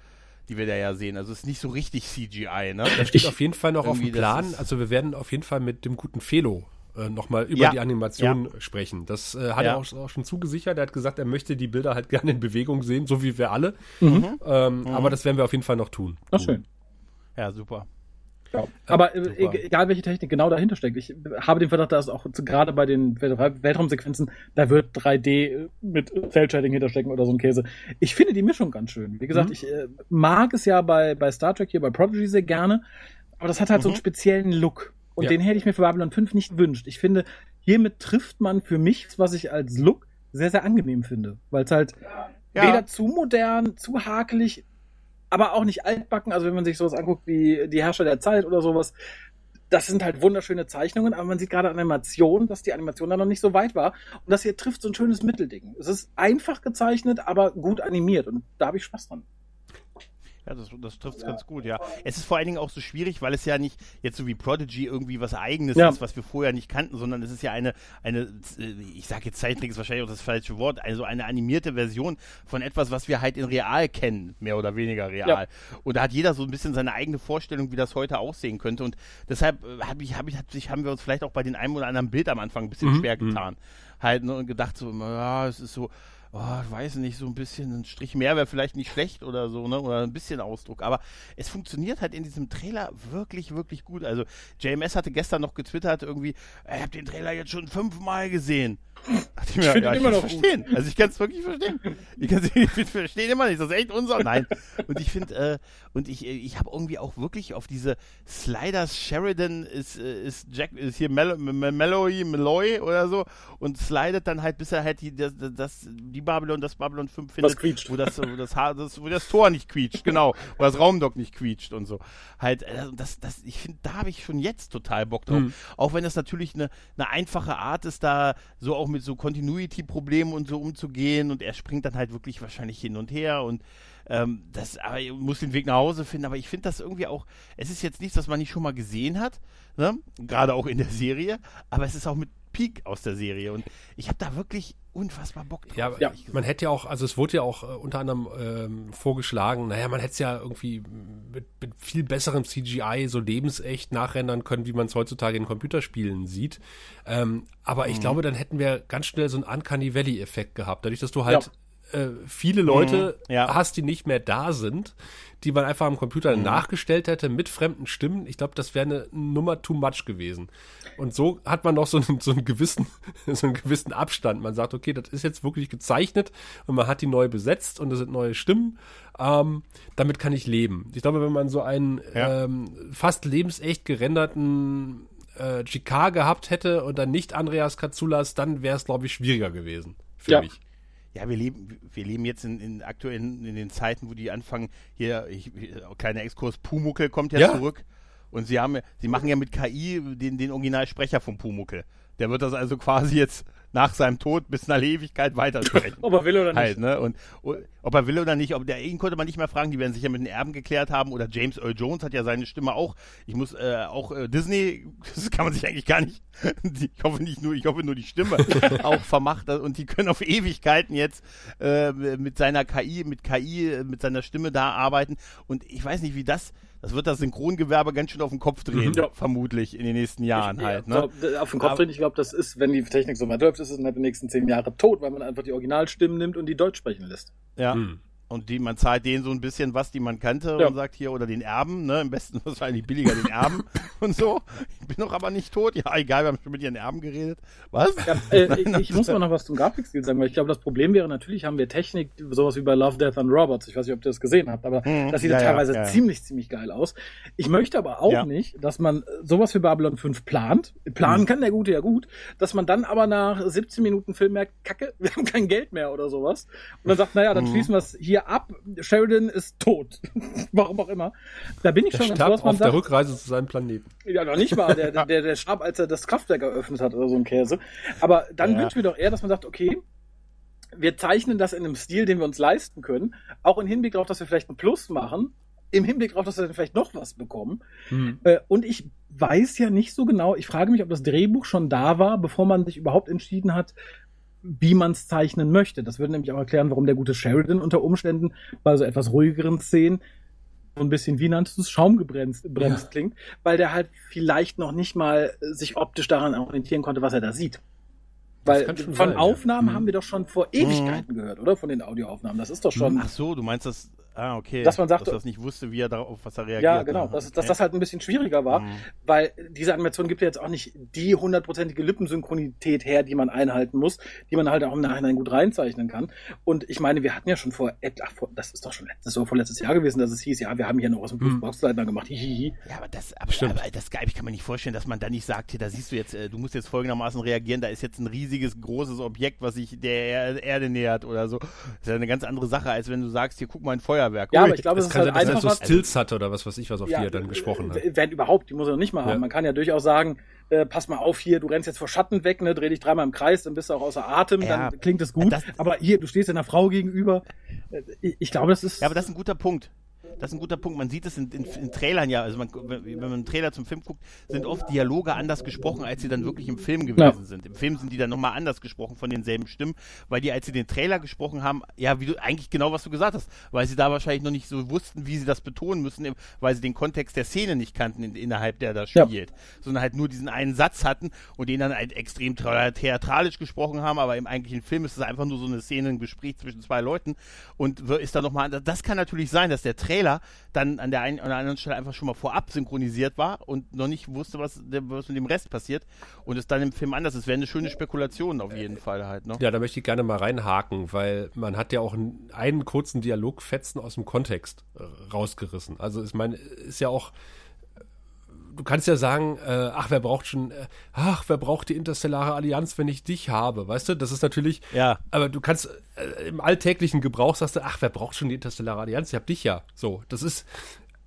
S3: die wir da ja sehen. Also es ist nicht so richtig CGI, ne?
S2: Da steht auf jeden Fall noch auf dem
S3: das
S2: Plan, also wir werden auf jeden Fall mit dem guten Felo äh, nochmal über
S3: Ja.
S2: die Animation sprechen. Das äh, hat
S3: Ja.
S2: er auch, auch schon zugesichert. Er hat gesagt, er möchte die Bilder halt gerne in Bewegung sehen, so wie wir alle.
S3: Mhm.
S2: Ähm, Aber das werden wir auf jeden Fall noch tun.
S4: ach schön.
S3: Ja, super.
S4: Ja. Aber äh,
S2: super.
S4: egal welche Technik genau dahinter steckt, ich habe den Verdacht, dass auch gerade bei den Wel- Weltraumsequenzen, da wird 3D mit Cell-Shading hinterstecken oder so ein Käse. Ich finde die Mischung ganz schön. Wie gesagt, ich äh, mag es ja bei, bei Star Trek hier, bei Prodigy sehr gerne, aber das hat halt so einen speziellen Look. Und
S2: Ja.
S4: den hätte ich mir für Babylon 5 nicht gewünscht. Ich finde, hiermit trifft man für mich, was ich als Look sehr, sehr angenehm finde. Weil es halt
S3: Ja.
S4: weder zu modern, zu hakelig, aber auch nicht altbacken. Also wenn man sich sowas anguckt wie die Herrscher der Zeit oder sowas, das sind halt wunderschöne Zeichnungen, aber man sieht gerade an der Animation, dass die Animation da noch nicht so weit war. Und das hier trifft so ein schönes Mittelding. Es ist einfach gezeichnet, aber gut animiert. Und da habe ich Spaß dran.
S3: Ja, das, das trifft es ja. ganz gut, ja. Es ist vor allen Dingen auch so schwierig, weil es ja nicht jetzt so wie Prodigy irgendwie was Eigenes ja. ist, was wir vorher nicht kannten, sondern es ist ja eine, eine ich sage jetzt Zeittrick ist wahrscheinlich auch das falsche Wort, also eine animierte Version von etwas, was wir halt in real kennen, mehr oder weniger real. Ja. Und da hat jeder so ein bisschen seine eigene Vorstellung, wie das heute aussehen könnte. Und deshalb äh, hab ich, hab ich, hab ich, haben wir uns vielleicht auch bei den einem oder anderen Bild am Anfang ein bisschen mhm. schwer mhm. getan. Halt, ne, und gedacht so, ja, es ist so, oh, ich weiß nicht, so ein bisschen ein Strich mehr wäre vielleicht nicht schlecht oder so, ne? Oder ein bisschen Ausdruck. Aber es funktioniert halt in diesem Trailer wirklich, wirklich gut. Also JMS hatte gestern noch getwittert irgendwie, ich habe den Trailer jetzt schon fünfmal gesehen.
S4: Ich, ich finde ja, immer noch
S3: verstehen.
S4: Gut.
S3: Also ich kann es wirklich verstehen. Ich, kann's, ich verstehe immer nicht. Das ist echt unser. Nein. Und ich finde, äh, und ich, ich habe irgendwie auch wirklich auf diese Sliders Sheridan ist, äh, ist Jack, ist hier Mel Melloy, Meloy oder so und slidet dann halt, bis er halt die, das, das, die Babylon, das Babylon 5 findet.
S4: Was quietscht.
S3: Wo das, wo das, das, wo das Tor nicht quietscht, genau. Wo das Raumdock nicht quietscht und so. Halt, äh, das, das, ich finde, da habe ich schon jetzt total Bock drauf. Mhm. Auch wenn das natürlich eine, eine einfache Art ist, da so auch mit so Continuity-Problemen und so umzugehen und er springt dann halt wirklich wahrscheinlich hin und her und ähm, das, aber muss den Weg nach Hause finden. Aber ich finde das irgendwie auch, es ist jetzt nichts, was man nicht schon mal gesehen hat, ne? gerade auch in der Serie, aber es ist auch mit Peak aus der Serie und ich habe da wirklich unfassbar Bock drauf.
S2: Ja, ja, man hätte ja auch, also es wurde ja auch äh, unter anderem ähm, vorgeschlagen, naja, man hätte es ja irgendwie mit, mit, viel besserem CGI so lebensecht nachrendern können, wie man es heutzutage in Computerspielen sieht. Ähm, aber mhm. ich glaube, dann hätten wir ganz schnell so einen Uncanny Valley-Effekt gehabt, dadurch, dass du halt ja äh, viele Leute mhm, ja. hast, die nicht mehr da sind, die man einfach am Computer mhm. nachgestellt hätte mit fremden Stimmen. Ich glaube, das wäre eine Nummer too much gewesen. Und so hat man noch so einen, so einen gewissen, so einen gewissen Abstand. Man sagt, okay, das ist jetzt wirklich gezeichnet und man hat die neu besetzt und es sind neue Stimmen. Ähm, damit kann ich leben. Ich glaube, wenn man so einen ja. ähm, fast lebensecht gerenderten äh, GK gehabt hätte und dann nicht Andreas Katsulas, dann wäre es, glaube ich, schwieriger gewesen für ja. mich
S3: ja, wir leben, wir leben jetzt in, in aktuellen, in den Zeiten, wo die anfangen, hier, ich, kleiner Exkurs, Pumuckel kommt ja, ja, zurück. Und sie haben, sie machen ja mit KI den, den Originalsprecher von Pumuckel. Der wird das also quasi jetzt nach seinem Tod bis in eine Ewigkeit weitersprechen.
S4: ob er will oder
S3: halt, nicht. Ne? Und, und, ob er will oder nicht, ob der ihn konnte man nicht mehr fragen, die werden sich ja mit den Erben geklärt haben. Oder James Earl Jones hat ja seine Stimme auch. Ich muss äh, auch äh, Disney, das kann man sich eigentlich gar nicht. ich hoffe nicht nur, ich hoffe nur die Stimme auch vermacht und die können auf Ewigkeiten jetzt äh, mit seiner KI, mit KI, mit seiner Stimme da arbeiten. Und ich weiß nicht, wie das das wird das Synchrongewerbe ganz schön auf den Kopf drehen, mhm. ja. vermutlich in den nächsten Jahren ich, halt. Ne?
S4: Glaub, auf den Kopf drehen, ich glaube, das ist, wenn die Technik so weit läuft, ist es in den nächsten zehn Jahren tot, weil man einfach die Originalstimmen nimmt und die Deutsch sprechen lässt.
S3: Ja. Mhm. Und die, man zahlt denen so ein bisschen was, die man kannte ja. und sagt hier, oder den Erben, ne, im besten wahrscheinlich billiger den Erben und so. Ich bin doch aber nicht tot. Ja, egal, wir haben schon mit ihren Erben geredet. Was?
S4: Ja, äh, ich, ich muss mal noch was zum Grafikstil sagen, weil ich glaube, das Problem wäre natürlich, haben wir Technik, sowas wie bei Love, Death and Robots. Ich weiß nicht, ob ihr das gesehen habt, aber mhm, das sieht ja, teilweise ja, ziemlich, ziemlich geil aus. Ich möchte aber auch nicht, dass man sowas für Babylon 5 plant. Planen mhm. kann der Gute ja gut, dass man dann aber nach 17 Minuten Film merkt, kacke, wir haben kein Geld mehr oder sowas. Und dann sagt, naja, dann mhm. schließen wir es hier hier ab, Sheridan ist tot. Warum auch immer. Da bin ich der schon
S2: starb ganz auf sagt, der Rückreise zu seinem Planeten.
S4: Ja, noch nicht mal. Der, der, der starb, als er das Kraftwerk eröffnet hat oder so ein Käse. Aber dann ja. wünschen wir doch eher, dass man sagt, okay, wir zeichnen das in einem Stil, den wir uns leisten können. Auch im Hinblick darauf, dass wir vielleicht ein Plus machen. Im Hinblick darauf, dass wir dann vielleicht noch was bekommen. Hm. Äh, und ich weiß ja nicht so genau, ich frage mich, ob das Drehbuch schon da war, bevor man sich überhaupt entschieden hat, wie man es zeichnen möchte. Das würde nämlich auch erklären, warum der gute Sheridan unter Umständen bei so etwas ruhigeren Szenen so ein bisschen, wie nanntest du es, schaumgebremst bremst ja. klingt, weil der halt vielleicht noch nicht mal sich optisch daran orientieren konnte, was er da sieht. Weil von sein, Aufnahmen ja. haben wir doch schon vor Ewigkeiten mhm. gehört, oder? Von den Audioaufnahmen. Das ist doch schon.
S3: Ach so, du meinst das, Ah, okay.
S4: Dass man sagt,
S3: dass er das nicht wusste, wie er darauf, was er reagiert.
S4: Ja, genau. Dass, okay. dass das halt ein bisschen schwieriger war, mhm. weil diese Animation gibt ja jetzt auch nicht die hundertprozentige Lippensynchronität her, die man einhalten muss, die man halt auch im Nachhinein gut reinzeichnen kann. Und ich meine, wir hatten ja schon vor, ach, vor das ist doch schon letztes, so vorletztes Jahr gewesen, dass es hieß, ja, wir haben hier noch aus dem mhm. Boxleitner gemacht. Hihihi.
S3: Ja, aber das, aber, aber das ich kann mir nicht vorstellen, dass man da nicht sagt, hier, da siehst du jetzt, äh, du musst jetzt folgendermaßen reagieren, da ist jetzt ein riesiges, großes Objekt, was sich der Erde nähert oder so. Das ist ja eine ganz andere Sache, als wenn du sagst, hier guck mal ein Feuerwerk.
S4: Ja, aber ich glaube,
S2: es kann halt sein, dass er so Stills hatte oder was weiß ich, was auf ja, die er dann gesprochen hat.
S4: Wenn überhaupt, die muss er noch nicht mal haben. Ja. Man kann ja durchaus sagen, äh, pass mal auf hier, du rennst jetzt vor Schatten weg, ne, dreh dich dreimal im Kreis, dann bist du auch außer Atem, ja, dann klingt es gut. Das, aber hier, du stehst einer Frau gegenüber. Äh, ich, ich glaube, das ist.
S3: Ja, aber das ist ein guter Punkt. Das ist ein guter Punkt. Man sieht es in, in, in Trailern ja, also man, wenn man einen Trailer zum Film guckt, sind oft Dialoge anders gesprochen, als sie dann wirklich im Film gewesen ja. sind. Im Film sind die dann nochmal anders gesprochen von denselben Stimmen, weil die, als sie den Trailer gesprochen haben, ja, wie du eigentlich genau was du gesagt hast, weil sie da wahrscheinlich noch nicht so wussten, wie sie das betonen müssen, weil sie den Kontext der Szene nicht kannten, in, innerhalb der das spielt, ja. sondern halt nur diesen einen Satz hatten und den dann halt extrem theatralisch gesprochen haben, aber im eigentlichen Film ist es einfach nur so eine Szene, ein Gespräch zwischen zwei Leuten und ist da nochmal, das kann natürlich sein, dass der Trailer dann an der einen oder anderen Stelle einfach schon mal vorab synchronisiert war und noch nicht wusste, was, was mit dem Rest passiert und es dann im Film anders ist. Wäre eine schöne Spekulation auf jeden Fall halt. Ne?
S2: Ja, da möchte ich gerne mal reinhaken, weil man hat ja auch einen, einen kurzen Dialogfetzen aus dem Kontext äh, rausgerissen. Also ich meine, ist ja auch du kannst ja sagen, äh, ach, wer braucht schon, äh, ach, wer braucht die interstellare Allianz, wenn ich dich habe, weißt du? Das ist natürlich,
S3: ja.
S2: aber du kannst äh, im alltäglichen Gebrauch sagst du, ach, wer braucht schon die interstellare Allianz? Ich hab dich ja. So, das ist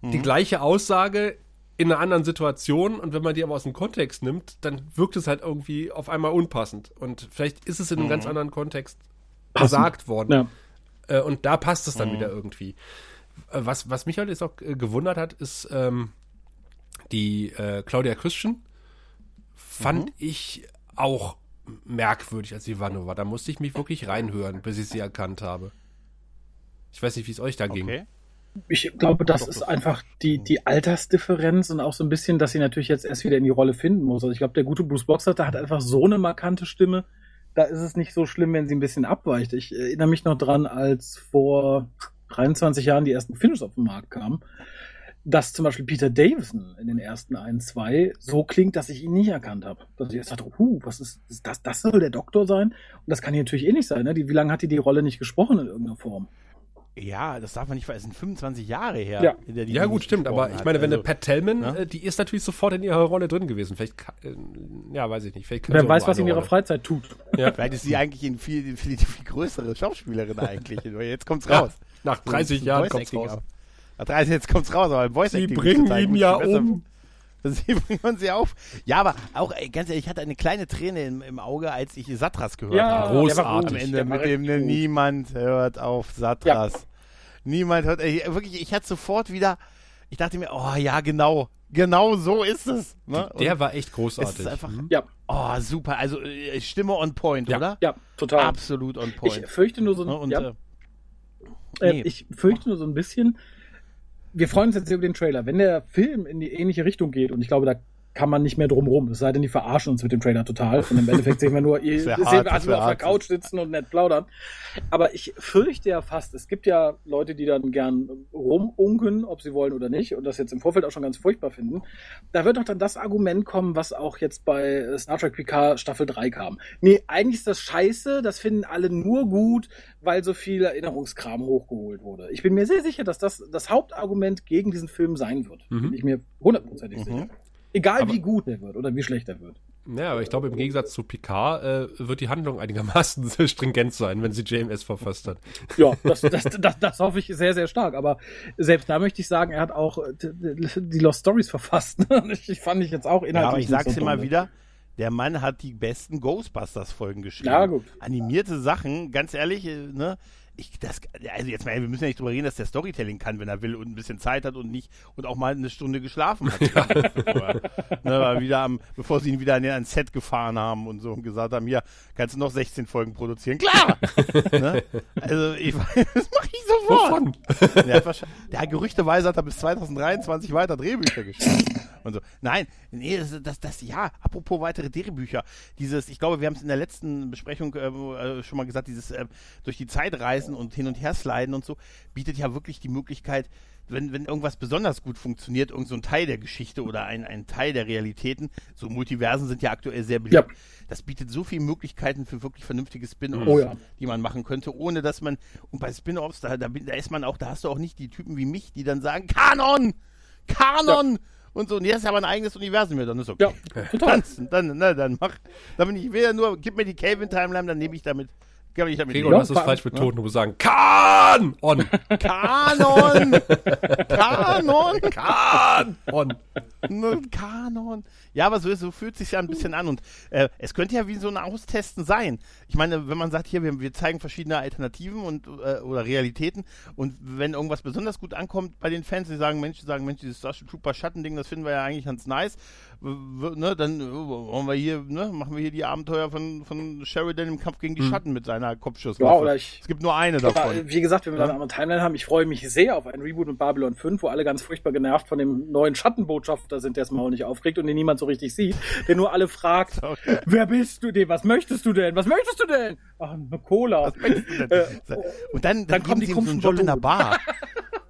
S2: mhm. die gleiche Aussage in einer anderen Situation und wenn man die aber aus dem Kontext nimmt, dann wirkt es halt irgendwie auf einmal unpassend und vielleicht ist es in einem mhm. ganz anderen Kontext gesagt worden. Ja. Äh, und da passt es dann mhm. wieder irgendwie. Äh, was, was mich halt jetzt auch äh, gewundert hat, ist, ähm, die äh, Claudia Christian fand mhm. ich auch merkwürdig als Ivanova. Da musste ich mich wirklich reinhören, bis ich sie erkannt habe. Ich weiß nicht, wie es euch da ging. Okay.
S4: Ich glaube, das ist einfach die, die Altersdifferenz und auch so ein bisschen, dass sie natürlich jetzt erst wieder in die Rolle finden muss. Also ich glaube, der gute Bruce Boxer, der hat einfach so eine markante Stimme. Da ist es nicht so schlimm, wenn sie ein bisschen abweicht. Ich erinnere mich noch dran, als vor 23 Jahren die ersten Finishes auf den Markt kamen dass zum Beispiel Peter Davison in den ersten ein, zwei so klingt, dass ich ihn nicht erkannt habe. Dass ich jetzt dachte, huh, was ist, ist das? Das soll der Doktor sein? Und das kann hier natürlich eh nicht sein. Ne? Die, wie lange hat die die Rolle nicht gesprochen in irgendeiner Form?
S3: Ja, das darf man nicht vergessen. 25 Jahre her.
S2: Ja, der ja gut, stimmt. Aber ich meine, wenn also, eine Pat Tellman, ja? Äh, die ist natürlich sofort in ihrer Rolle drin gewesen. Vielleicht, äh, ja, weiß ich nicht. Vielleicht
S4: Wer weiß, was sie in ihrer Freizeit tut.
S3: Ja. Vielleicht ist sie eigentlich eine viel, viel, viel größere Schauspielerin eigentlich. Jetzt kommt's raus. Ja,
S2: nach 30 Jahren kommt's raus. Ab.
S3: Also jetzt kommt's raus, aber im Voice
S2: Sie bringen ihn ja um.
S3: Sie bringen sie auf. Ja, aber auch, ey, ganz ehrlich, ich hatte eine kleine Träne im, im Auge, als ich Satras gehört ja, habe.
S2: Großartig.
S3: Am Ende mit dem ne, Niemand hört auf Satras. Ja. Niemand hört, ey, wirklich, ich hatte sofort wieder, ich dachte mir, oh ja, genau, genau so ist es.
S2: Ne? Der war echt großartig.
S3: ist einfach, mhm. ja. Oh, super. Also äh, Stimme on point,
S4: ja.
S3: oder?
S4: Ja, total.
S3: Absolut on point.
S4: Ich fürchte nur so, ne? Und, ja. äh, äh nee. ich fürchte nur so ein bisschen, wir freuen uns jetzt über den Trailer. Wenn der Film in die ähnliche Richtung geht, und ich glaube, da kann man nicht mehr drum rum. Es sei denn, die verarschen uns mit dem Trailer total. Und im Endeffekt sehen wir nur, ihr sehen hart, wir also auf der Couch sitzen und nett plaudern. Aber ich fürchte ja fast, es gibt ja Leute, die dann gern rumunken, ob sie wollen oder nicht, und das jetzt im Vorfeld auch schon ganz furchtbar finden. Da wird doch dann das Argument kommen, was auch jetzt bei Star Trek PK Staffel 3 kam. Nee, eigentlich ist das scheiße, das finden alle nur gut, weil so viel Erinnerungskram hochgeholt wurde. Ich bin mir sehr sicher, dass das das Hauptargument gegen diesen Film sein wird. Mhm. Bin ich mir hundertprozentig mhm. sicher. Egal aber, wie gut er wird oder wie schlecht er wird.
S2: Ja, aber ich glaube, im Gegensatz zu Picard äh, wird die Handlung einigermaßen stringent sein, wenn sie JMS verfasst hat.
S4: Ja, das, das, das, das hoffe ich sehr, sehr stark. Aber selbst da möchte ich sagen, er hat auch die Lost Stories verfasst. ich fand ich jetzt auch inhaltlich. Ja,
S3: aber ich sag's so immer wieder, der Mann hat die besten Ghostbusters-Folgen geschrieben.
S4: Ja, gut.
S3: Animierte Sachen, ganz ehrlich, äh, ne? Ich, das, also jetzt mal, wir müssen ja nicht drüber reden, dass der Storytelling kann, wenn er will und ein bisschen Zeit hat und nicht und auch mal eine Stunde geschlafen hat. Ja. bevor, ne, wieder am, bevor sie ihn wieder an ein Set gefahren haben und so und gesagt haben, hier, kannst du noch 16 Folgen produzieren? Klar! ne? Also, ich, das mache ich sofort. Der, hat der gerüchteweise hat er bis 2023 weiter Drehbücher geschrieben. Und so. Nein, nee, das, das, das, ja, apropos weitere Drehbücher. Dieses, ich glaube, wir haben es in der letzten Besprechung äh, äh schon mal gesagt, dieses äh, durch die Zeit reisen und hin und her sliden und so, bietet ja wirklich die Möglichkeit, wenn, wenn irgendwas besonders gut funktioniert, irgend so ein Teil der Geschichte oder ein, ein Teil der Realitäten, so Multiversen sind ja aktuell sehr beliebt. Ja. Das bietet so viele Möglichkeiten für wirklich vernünftige Spin-offs, oh ja. die man machen könnte, ohne dass man, und bei Spin-offs, da, da, da, ist man auch, da hast du auch nicht die Typen wie mich, die dann sagen, Kanon! Kanon! Ja und so. Und jetzt ist aber ein eigenes Universum mehr, dann ist okay. Ja, total. Dann, dann, na, dann mach, dann bin ich wieder nur, gib mir die Kelvin-Timeline, dann nehme ich damit
S2: kann ich damit Gregor, du hast es falsch betont. Du musst sagen, Kanon!
S3: Kanon! Kanon!
S2: Kanon!
S3: Kanon! Ja, aber so, so fühlt es sich ja ein bisschen an. Und äh, es könnte ja wie so ein Austesten sein. Ich meine, wenn man sagt, hier, wir, wir zeigen verschiedene Alternativen und äh, oder Realitäten und wenn irgendwas besonders gut ankommt bei den Fans, die sagen, Mensch, die sagen, Mensch, dieses Starship Trooper Schattending, das finden wir ja eigentlich ganz nice, ne, dann äh, wollen wir hier, ne, machen wir hier die Abenteuer von, von Sheridan im Kampf gegen die Schatten mit seiner Kopfschusswaffe.
S4: Ja, oder ich-
S3: es gibt nur eine
S4: Aber,
S3: davon.
S4: äh, wie gesagt, wenn wir dann eine Timeline haben, ich freue mich sehr auf ein Reboot mit Babylon 5, wo alle ganz furchtbar genervt von dem neuen Schattenbotschafter sind, der das Maul nicht aufregt und den niemand so richtig sieht, der nur alle fragt, wer bist du denn? Was möchtest du denn? Was möchtest du denn? Ach, eine Cola. Äh,
S3: Und dann, dann,
S4: dann kommen die
S3: ihm so einen Job in der. Bar.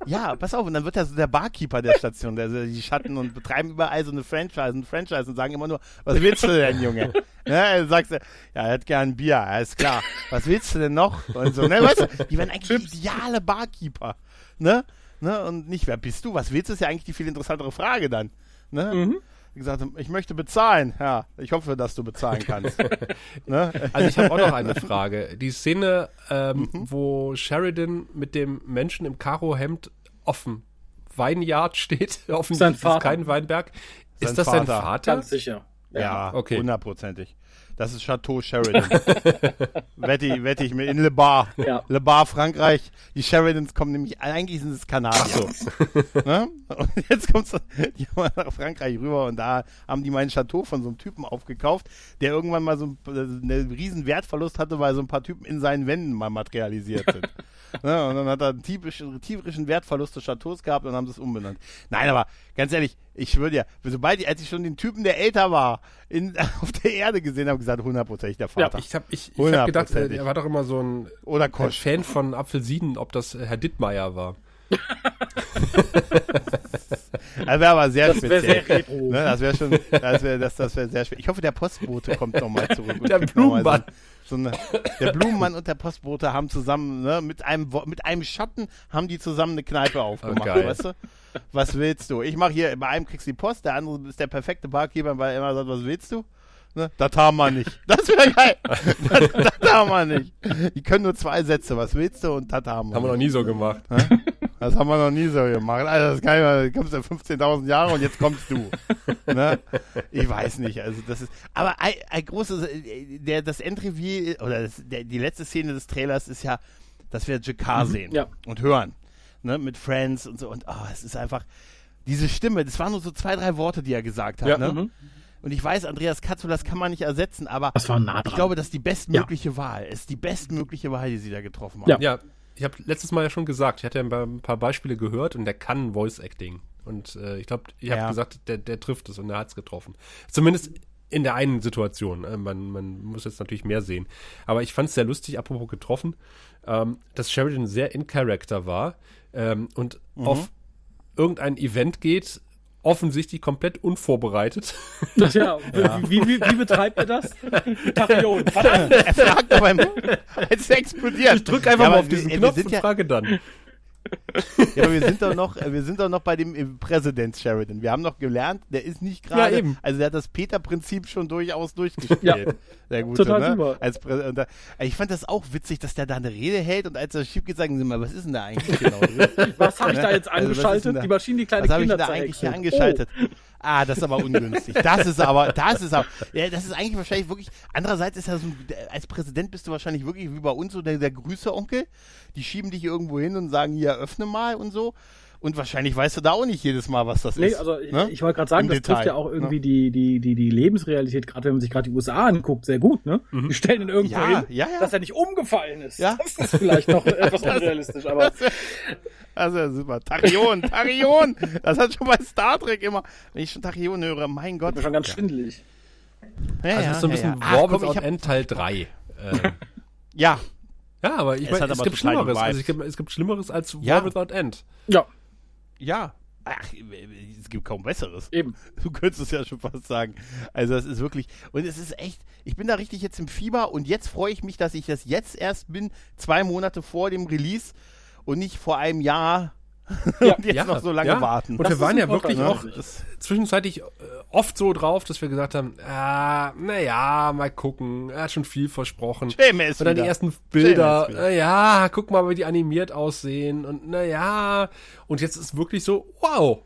S3: Ja, pass auf, und dann wird er so der Barkeeper der Station, der, der die Schatten und betreiben überall so eine Franchise, ein Franchise und sagen immer nur, was willst du denn, Junge? Ne, du sagst, ja, er hat gern Bier, ja, ist klar. Was willst du denn noch? Und so, ne, weißt du, die werden eigentlich ideale Barkeeper, ne? Ne, und nicht, wer bist du? Was willst du? Ist ja eigentlich die viel interessantere Frage dann, ne?
S4: Mhm.
S3: Wie gesagt, ich möchte bezahlen. Ja, ich hoffe, dass du bezahlen kannst. ne?
S2: Also ich habe auch noch eine Frage. Die Szene, ähm, wo Sheridan mit dem Menschen im Karohemd offen Weinjagd steht, offensichtlich ist es
S4: Vater.
S2: kein Weinberg.
S3: Sein
S2: Ist das sein
S3: Vater.
S2: Vater?
S4: Ganz sicher.
S3: Ja,
S2: okay.
S3: hundertprozentig. Das ist Chateau Sheridan. wette, ich- wette ich mir in Le Bar.
S4: Ja.
S3: Le Bar, Frankreich. Die Sheridans kommen nämlich, eigentlich sind es Kanadier. ne? Und jetzt kommt's, die haben nach Frankreich rüber und da haben die meinen Chateau von so einem Typen aufgekauft, der irgendwann mal so ein- einen riesen Wertverlust hatte, weil so ein paar Typen in seinen Wänden mal materialisiert sind. ne? Und dann hat er einen tierischen Wertverlust des Chateaus gehabt und haben es umbenannt. Nein, aber ganz ehrlich, ich schwöre dir, sobald ich, als ich schon den Typen, der älter war, in, auf der Erde gesehen habe, gesagt, hundertprozentig der Vater.
S2: Ich habe ich, ich hab gedacht, äh, er war doch immer so ein,
S3: Oder
S2: ein. Fan von Apfelsinen, ob das äh, Herr Dittmeier war.
S3: Das wäre aber sehr
S4: Das
S3: speziell.
S4: sehr retro.
S3: Ne, das wäre schon, das wäre das, das wär sehr schwer. Ich hoffe, der Postbote kommt nochmal zurück.
S2: Der Blumenmann.
S3: So, so eine, der Blumenmann und der Postbote haben zusammen, ne, mit einem, mit einem Schatten haben die zusammen eine Kneipe aufgemacht,
S2: geil.
S3: weißt du? Was willst du? Ich mache hier, bei einem kriegst du die Post, der andere ist der perfekte Barkeeper, weil er immer sagt, was willst du? Ne? Das haben wir nicht. Das wäre geil. das, das haben wir nicht. Die können nur zwei Sätze. Was willst du? Und das haben wir
S2: Haben wir noch nie so gemacht.
S3: Das haben wir noch nie so gemacht. Also das kann ich mal, du kommst ja 15.000 Jahre und jetzt kommst du. ne? Ich weiß nicht. Also das ist, aber ein, ein großes, der, das Endreveal oder das, der, die letzte Szene des Trailers ist ja, dass wir Jakar sehen
S4: ja.
S3: und hören, ne? Mit Friends und so und oh, es ist einfach diese Stimme. Das waren nur so zwei, drei Worte, die er gesagt hat.
S2: Ja.
S3: ne?
S4: Mhm.
S3: Und ich weiß, Andreas Katzulas kann man nicht ersetzen, aber
S4: Das war nah
S3: ich glaube, das ist die bestmögliche Wahl. Es ist die bestmögliche Wahl, die sie da getroffen haben.
S4: Ja.
S2: Ja, ich habe letztes Mal ja schon gesagt, ich hatte ja ein paar- Beispiele gehört und der kann Voice Acting. Und äh, ich glaube, ich habe
S3: Ja.
S2: gesagt, der, der trifft es und der hat es getroffen. Zumindest in der einen Situation. Äh, man, man muss jetzt natürlich mehr sehen. Aber ich fand es sehr lustig, apropos getroffen, ähm, dass Sheridan sehr in Character war ähm, und
S3: Mhm.
S2: auf irgendein Event geht, offensichtlich komplett unvorbereitet.
S4: Ja, Wie, wie, wie betreibt ihr das? Tachyon.
S3: Er fragt aber, als es explodiert.
S2: Ich drück einfach
S3: Ja,
S2: mal auf diesen
S3: wir,
S2: Knopf
S3: wir
S2: und
S3: ja,
S2: frage dann.
S3: ja, aber wir sind doch noch, wir sind doch noch bei dem äh, Präsident Sheridan. Wir haben noch gelernt, der ist nicht
S2: Ja,
S3: gerade,
S2: eben.
S3: also der hat das Peter-Prinzip schon durchaus durchgespielt.
S4: Ja.
S3: Der gute,
S4: Total
S3: ne?
S4: super.
S3: Als Prä da, ich fand das auch witzig, dass der da eine Rede hält und als er schief geht, sagen sie mal, was ist denn da eigentlich genau?
S4: Was habe ich da jetzt
S3: Also, was
S4: angeschaltet?
S3: denn da-
S4: die Maschinen, die kleine
S3: Was habe ich
S4: Kinder
S3: da eigentlich hier
S4: zerhäckseln.
S3: angeschaltet? Ah, das ist aber ungünstig. Das ist aber, das ist aber, ja, das ist eigentlich wahrscheinlich wirklich, andererseits ist ja so, als Präsident bist du wahrscheinlich wirklich wie bei uns so der, der Grüße-Onkel. Die schieben dich irgendwo hin und sagen, hier, öffne mal und so. Und wahrscheinlich weißt du da auch nicht jedes Mal, was das
S4: Nee,
S3: ist.
S4: also ich,
S3: ne?
S4: ich wollte gerade sagen,
S3: Im
S4: das
S3: Detail,
S4: trifft ja auch irgendwie
S3: ne?
S4: die, die, die, die Lebensrealität, gerade wenn man sich gerade die USA anguckt, sehr gut, ne? Die stellen ihn irgendwo
S3: Ja,
S4: hin,
S3: ja, ja.
S4: dass er nicht umgefallen ist.
S3: Ja.
S4: Das ist vielleicht noch etwas unrealistisch, aber
S3: ist ja super. Tarion, Tarion! Das hat schon bei Star Trek immer. Wenn ich schon Tarion höre, mein Gott.
S4: schon ganz schwindelig.
S3: Ja,
S2: Also
S3: ja,
S2: das ist so ein
S3: ja,
S2: bisschen
S3: ja. Ach,
S2: War
S3: komm, ich
S2: End Teil 3. Äh,
S3: ja,
S2: ja, aber ich
S3: Es
S2: meine,
S3: hat
S2: es
S3: aber
S2: gibt
S3: total die
S2: Schlimmeres. Also es, gibt, es gibt Schlimmeres als
S3: Ja.
S2: War Without End.
S4: Ja,
S3: ja. Ach, es gibt kaum Besseres.
S4: eben.
S3: Du könntest es ja schon fast sagen. Also das ist wirklich, und es ist echt, ich bin da richtig jetzt im Fieber und jetzt freue ich mich, dass ich das jetzt erst bin, zwei Monate vor dem Release und nicht vor einem Jahr
S4: Ja.
S3: und jetzt
S2: Ja,
S3: noch so lange
S2: ja.
S3: warten.
S2: Und
S4: Das
S2: wir
S4: ist
S2: waren ja wirklich
S4: ne?
S2: auch zwischenzeitlich äh, oft so drauf, dass wir gesagt haben, ah, naja, mal gucken, er hat schon viel versprochen.
S3: Schäme es
S2: Und dann die ersten Bilder, naja, guck mal, wie die animiert aussehen und naja, und jetzt ist wirklich so, wow,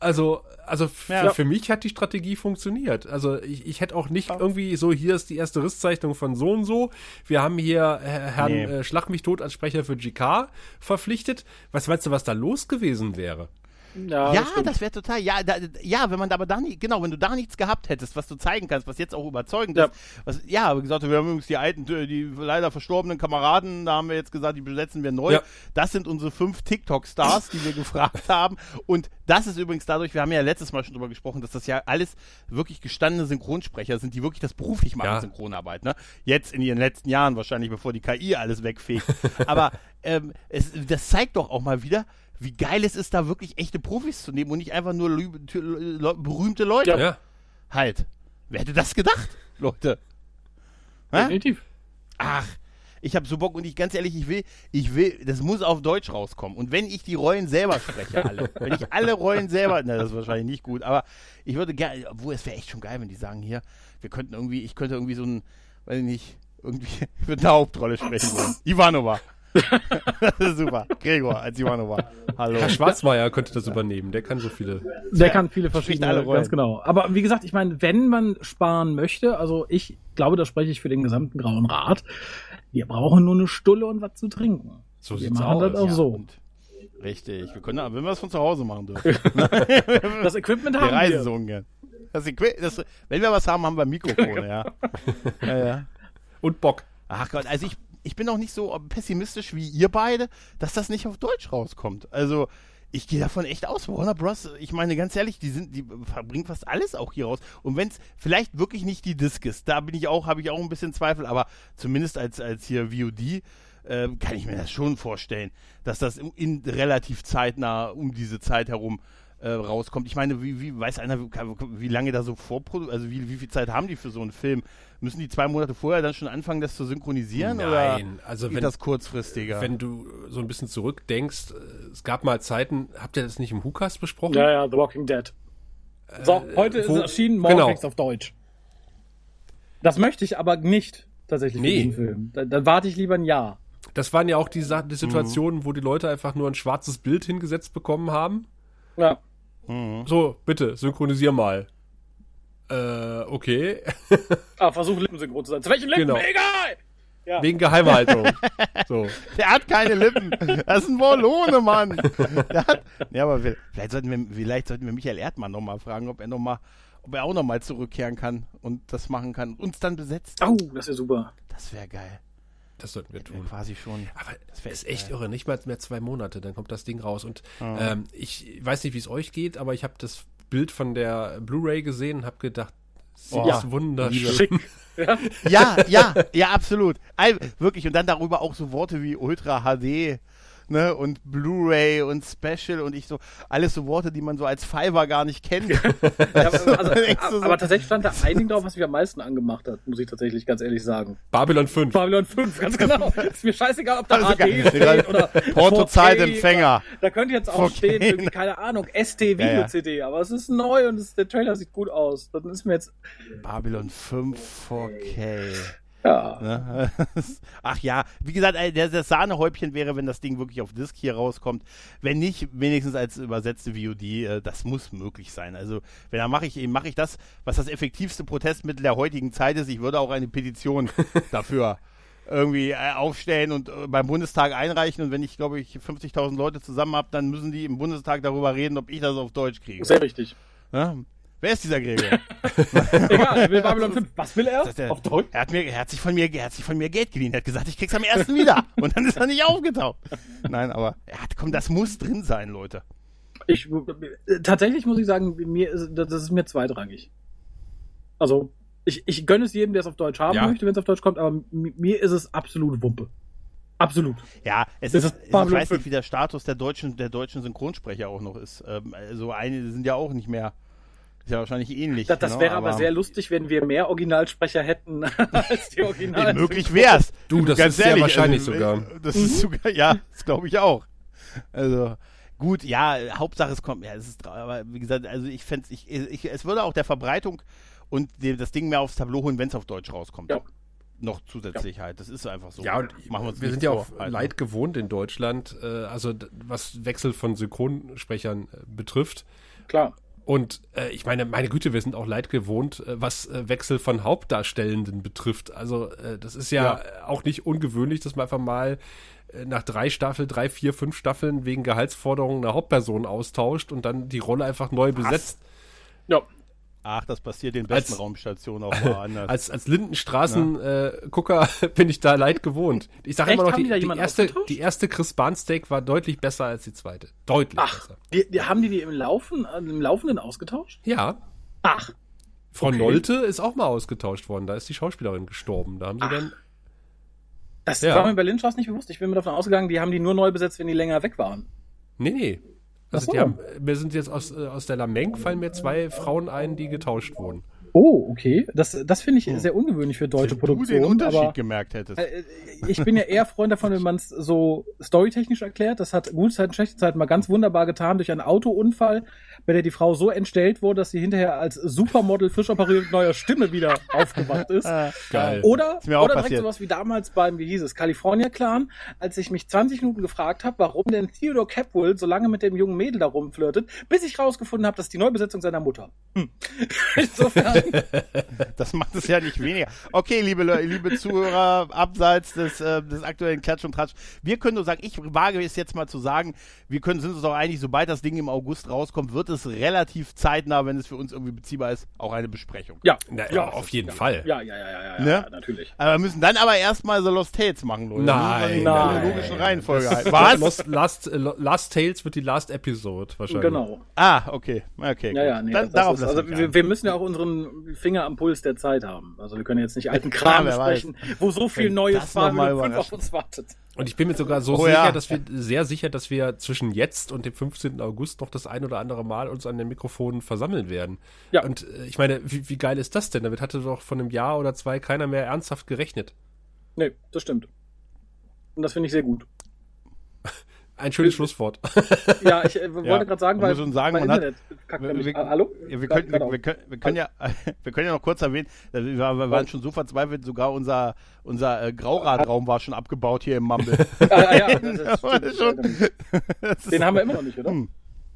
S2: Also, also
S3: Ja.
S2: für mich hat die Strategie funktioniert. Also ich, ich hätte auch nicht irgendwie so, hier ist die erste Risszeichnung von so und so. Wir haben hier äh, Herrn
S3: Nee.
S2: äh, Schlag mich tot als Sprecher für GK verpflichtet. Was meinst du, was da los gewesen wäre?
S4: Ja,
S3: Ja, das wäre total, ja, da, ja, wenn man da aber da nicht, genau, wenn du da nichts gehabt hättest, was du zeigen kannst, was jetzt auch überzeugend
S4: Ja.
S3: ist, was, ja, aber gesagt, wir haben übrigens die alten, die leider verstorbenen Kameraden, da haben wir jetzt gesagt, die besetzen wir neu.
S2: Ja.
S3: Das sind unsere fünf TikTok-Stars, die wir gefragt haben. Und das ist übrigens dadurch, wir haben ja letztes Mal schon drüber gesprochen, dass das ja alles wirklich gestandene Synchronsprecher sind, die wirklich das beruflich machen,
S2: Ja.
S3: Synchronarbeit, ne? Jetzt in ihren letzten Jahren wahrscheinlich, bevor die KI alles wegfegt. aber ähm, es, das zeigt doch auch mal wieder, wie geil es ist, da wirklich echte Profis zu nehmen und nicht einfach nur lü- tü- le- berühmte Leute.
S2: Ja.
S3: Halt. Wer hätte das gedacht, Leute?
S4: Definitiv.
S3: Ach, ich habe so Bock und ich ganz ehrlich, ich will, ich will, das muss auf Deutsch rauskommen. Und wenn ich die Rollen selber spreche, alle, wenn ich alle Rollen selber, na, das ist wahrscheinlich nicht gut, aber ich würde gerne, obwohl es wäre echt schon geil, wenn die sagen hier, wir könnten irgendwie, ich könnte irgendwie so ein, weiß ich nicht, irgendwie, ich würde eine Hauptrolle sprechen wollen. Ivanova. super. Gregor als Ivanova. Hallo.
S2: Herr Schwarzmeier könnte das übernehmen. Der kann so viele.
S4: Der kann viele verschiedene,
S3: alle Rollen.
S4: ganz genau. Aber wie gesagt, ich meine, wenn man sparen möchte, also ich glaube, da spreche ich für den gesamten Grauen Rat, wir brauchen nur eine Stulle und was zu trinken.
S2: So
S4: wir machen
S2: aus.
S4: das auch
S3: Ja,
S4: so.
S3: und- Richtig. Wir können, wenn wir es von zu Hause machen dürfen.
S4: Das Equipment
S3: Wir
S4: haben
S3: reisen
S4: wir.
S3: so ungern. Das, Equi- das, wenn wir was haben, haben wir Mikrofone, ja. ja, ja.
S2: Und Bock.
S3: Ach Gott, also ich, ich bin auch nicht so pessimistisch wie ihr beide, dass das nicht auf Deutsch rauskommt. Also ich gehe davon echt aus. Warner Bros., ich meine ganz ehrlich, die sind, die verbringen fast alles auch hier raus. Und wenn es vielleicht wirklich nicht die Disc ist, da bin ich auch, habe ich auch ein bisschen Zweifel, aber zumindest als, als hier VOD äh, kann ich mir das schon vorstellen, dass das in, in relativ zeitnah um diese Zeit herum äh, rauskommt. Ich meine, wie, wie weiß einer, wie lange da so vorproduziert, also wie, wie viel Zeit haben die für so einen Film? Müssen die zwei Monate vorher dann schon anfangen, das zu synchronisieren? oder
S2: Nein, also
S3: geht
S2: wenn,
S3: das kurzfristiger?
S2: wenn du so ein bisschen zurückdenkst, äh, es gab mal Zeiten, habt ihr das nicht im Hukas besprochen?
S4: Ja, ja, The Walking Dead. So, heute
S2: wo-
S4: ist es erschienen, morgen
S2: genau.
S4: auf Deutsch. Das möchte ich aber nicht tatsächlich
S2: Nee.
S4: für diesen Film. Dann, dann warte ich lieber ein Jahr.
S2: Das waren ja auch die, die
S3: Mhm.
S2: Situationen, wo die Leute einfach nur ein schwarzes Bild hingesetzt bekommen haben.
S4: Ja.
S2: So, bitte, synchronisier mal. Äh, okay.
S4: Ah, versuch Lippensynchron zu sein. Zu welchen Lippen?
S2: Genau.
S4: Egal! Ja.
S2: Wegen Geheimhaltung. so.
S3: Der hat keine Lippen. Das ist ein Wollone, Mann. Der hat, ja, aber wir, vielleicht sollten wir, vielleicht sollten wir Michael Erdmann nochmal fragen, ob er noch mal, ob er auch nochmal zurückkehren kann und das machen kann. Uns dann besetzt.
S4: Oh, das ist ja super.
S3: Das wäre geil.
S2: Das sollten wir tun.
S3: quasi schon.
S2: Aber das ist
S3: echt
S2: irre. Nicht mal mehr zwei Monate, dann kommt das Ding raus. Und ähm, ich weiß nicht, wie es euch geht, aber ich habe das Bild von der Blu-ray gesehen und habe gedacht, sie
S3: Oh,
S2: ist wunderschön.
S4: Schick. Ja.
S3: Ja, ja, ja, absolut. Wirklich. Und dann darüber auch so Worte wie Ultra HD, ne, und Blu-ray und Special und ich so, alles so Worte, die man so als Fiverr gar nicht kennt.
S4: Ja, aber, also,
S3: du so?
S4: aber tatsächlich stand da ein Ding drauf, was mich am meisten angemacht hat, muss ich tatsächlich ganz ehrlich sagen.
S2: Babylon 5.
S4: Babylon 5, ganz genau. Ist mir scheißegal, ob da
S3: Also
S4: HD steht oder
S3: Portozeitempfänger.
S4: 4K. Da könnte jetzt auch
S3: 4K.
S4: stehen, irgendwie, keine Ahnung, ST-Video-CD, aber es ist neu und es, der Trailer sieht gut aus. Dann ist mir jetzt,
S3: Babylon 5 4K.
S4: Ja,
S3: Ne? Ach ja, wie gesagt, der, das Sahnehäubchen wäre, wenn das Ding wirklich auf Disc hier rauskommt. Wenn nicht, wenigstens als übersetzte VOD, äh, das muss möglich sein. Also, wenn dann mache ich eben, mache ich das, was das effektivste Protestmittel der heutigen Zeit ist. Ich würde auch eine Petition dafür irgendwie äh, aufstellen und äh, beim Bundestag einreichen. Und wenn ich, glaube ich, 50.000 Leute zusammen habe, dann müssen die im Bundestag darüber reden, ob ich das auf Deutsch kriege.
S4: sehr richtig.
S3: Ne? Wer ist dieser Gregor?
S4: Egal, er will Babylon 5. Was will er?
S3: Der-
S4: Auf Deutsch?
S3: Er hat, mir, er, hat sich von mir, er hat sich von mir Geld geliehen. Er hat gesagt, ich krieg's am ersten wieder. Und dann ist er nicht aufgetaucht. Nein, aber er hat, komm, das muss drin sein, Leute.
S4: Ich, tatsächlich muss ich sagen, mir ist, das ist mir zweitrangig. Also, ich, ich gönne es jedem, der es auf Deutsch haben
S2: Ja.
S4: möchte, wenn es auf Deutsch kommt, aber mir ist es absolut Wumpe. Absolut.
S3: Ja, es
S4: Das
S3: ist,
S4: ist
S3: ich weiß
S4: 5.
S3: nicht, wie der Status der deutschen, der deutschen Synchronsprecher auch noch ist. Ähm, also einige sind ja auch nicht mehr, ist ja wahrscheinlich ähnlich.
S4: Das, das
S3: ne?
S4: wäre aber, sehr lustig, wenn wir mehr Originalsprecher hätten als die Original.
S3: Möglich wär's.
S2: Du, das ist sehr wahrscheinlich sogar.
S3: äh, Das ist sogar, ja, das glaube ich auch. Also, gut, ja, Hauptsache es kommt, ja, es ist, aber wie gesagt, also ich fände ich, ich, es würde auch der Verbreitung und dem, das Ding mehr aufs Tableau holen, wenn es auf Deutsch rauskommt.
S4: Ja.
S3: Noch zusätzlich halt, das ist einfach so.
S2: Ja, und
S3: Machen wir uns
S2: wir
S3: nichts
S2: sind ja auch
S3: halt,
S2: leid gewohnt in Deutschland, äh, also was Wechsel von Synchronsprechern äh, betrifft.
S4: klar.
S2: Und äh, ich meine, meine Güte, wir sind auch leid gewohnt, äh, was äh, Wechsel von Hauptdarstellenden betrifft. Also äh, das ist ja,
S3: Ja.
S2: auch nicht ungewöhnlich, dass man einfach mal äh, nach drei Staffeln, drei, vier, fünf Staffeln wegen Gehaltsforderungen eine Hauptperson austauscht und dann die Rolle einfach neu besetzt.
S4: Ja.
S3: Ach, das passiert in besten
S2: Als-
S3: Raumstationen auch woanders.
S2: Als, als Lindenstraßen-Gucker bin ich da leid gewohnt. Ich sage immer noch, die,
S4: die
S2: erste, die erste Chris Barnsteak war deutlich besser als die zweite. Deutlich
S4: Ach,
S2: besser.
S4: die, die, haben die die im, Laufen, äh, im Laufenden ausgetauscht?
S2: Ja,
S4: Ach,
S2: Frau
S4: Okay.
S2: Nolte ist auch mal ausgetauscht worden. Da ist die Schauspielerin gestorben. Da haben sie
S4: Ach.
S2: dann
S4: das
S2: Ja.
S4: war mir bei Lynch nicht bewusst. Ich bin mir davon ausgegangen, die haben die nur neu besetzt, wenn die länger weg waren.
S2: Nee, nee. Also
S4: so.
S2: die haben, mir sind jetzt aus, äh, aus der Lameng fallen mir zwei Frauen ein, die getauscht wurden.
S4: Oh, okay. Das, das finde ich sehr ungewöhnlich für deutsche
S3: Wenn du den. Unterschied
S4: aber
S3: gemerkt hättest.
S4: äh, ich bin ja eher Freund davon, wenn man es so storytechnisch erklärt. Das hat gute Zeiten, schlechte Zeiten mal ganz wunderbar getan durch einen Autounfall, bei der die Frau so entstellt wurde, dass sie hinterher als Supermodel frisch operiert mit neuer Stimme wieder aufgewacht ist.
S2: Geil.
S4: Oder, oder direkt
S3: passiert.
S4: sowas wie damals beim, wie hieß es, California Clan, als ich mich 20 Minuten gefragt habe, warum denn Theodore Capwell so lange mit dem jungen Mädel da rumflirtet, bis ich rausgefunden habe, das ist die Neubesetzung seiner Mutter. Hm. Insofern,
S3: Das macht es ja nicht weniger. Okay, liebe, Le- liebe Zuhörer, abseits des, äh, des aktuellen Klatsch und Tratsch. Wir können nur sagen, ich wage es jetzt mal zu sagen, wir können, sind uns auch einig, sobald das Ding im August rauskommt, wird es relativ zeitnah, wenn es für uns irgendwie beziehbar ist, auch eine Besprechung.
S4: ja,
S2: Na, ja, auf jeden Fall.
S4: ja, ja, ja, ja, ja,
S3: Ne?
S4: ja natürlich.
S3: Aber wir müssen dann aber erstmal so Lost Tales machen, Leute.
S2: Nein,
S3: Das man in
S4: nein.
S3: der logischen Reihenfolge halten.
S2: Was? Lost, Last, äh, Last Tales wird die Last Episode wahrscheinlich.
S4: Genau.
S3: Ah, okay. Okay.
S4: Ja, ja, nee,
S3: dann,
S4: das
S3: darauf
S4: ist,
S3: lassen
S4: also
S3: wir
S4: wir, müssen ja auch unseren Finger am Puls der Zeit haben. Also wir können jetzt nicht alten Kram
S3: weiß.
S4: sprechen, wo so viel Neues
S3: das
S4: 5 auf uns wartet.
S2: Und ich bin mir sogar so
S3: Oh
S2: sicher,
S3: ja.
S2: dass wir sehr sicher, dass wir zwischen jetzt und dem 15. August noch das ein oder andere Mal uns an den Mikrofonen versammeln werden.
S4: Ja.
S2: Und äh, ich meine, wie, wie geil ist das denn? Damit hatte doch von einem Jahr oder zwei keiner mehr ernsthaft gerechnet.
S4: Nee, das stimmt. Und das finde ich sehr gut.
S2: Ein schönes Schlusswort.
S4: Ja, ich äh, wollte
S3: Ja,
S4: gerade sagen, weil
S3: schon sagen,
S4: mein
S3: man hat-
S4: Internet kackt
S3: wir-
S4: Hallo?
S3: Ja, wir, können, wir,
S4: gerade
S3: wir, können, wir, können ja, wir können ja noch kurz erwähnen, wir, wir waren schon so verzweifelt, sogar unser, unser äh, Grauradraum war schon abgebaut hier im Mumble.
S4: Ah, ah, ja, das
S3: Das war
S4: stimmt.
S3: schon- Das
S4: Den haben wir immer noch nicht, oder?
S3: Hm.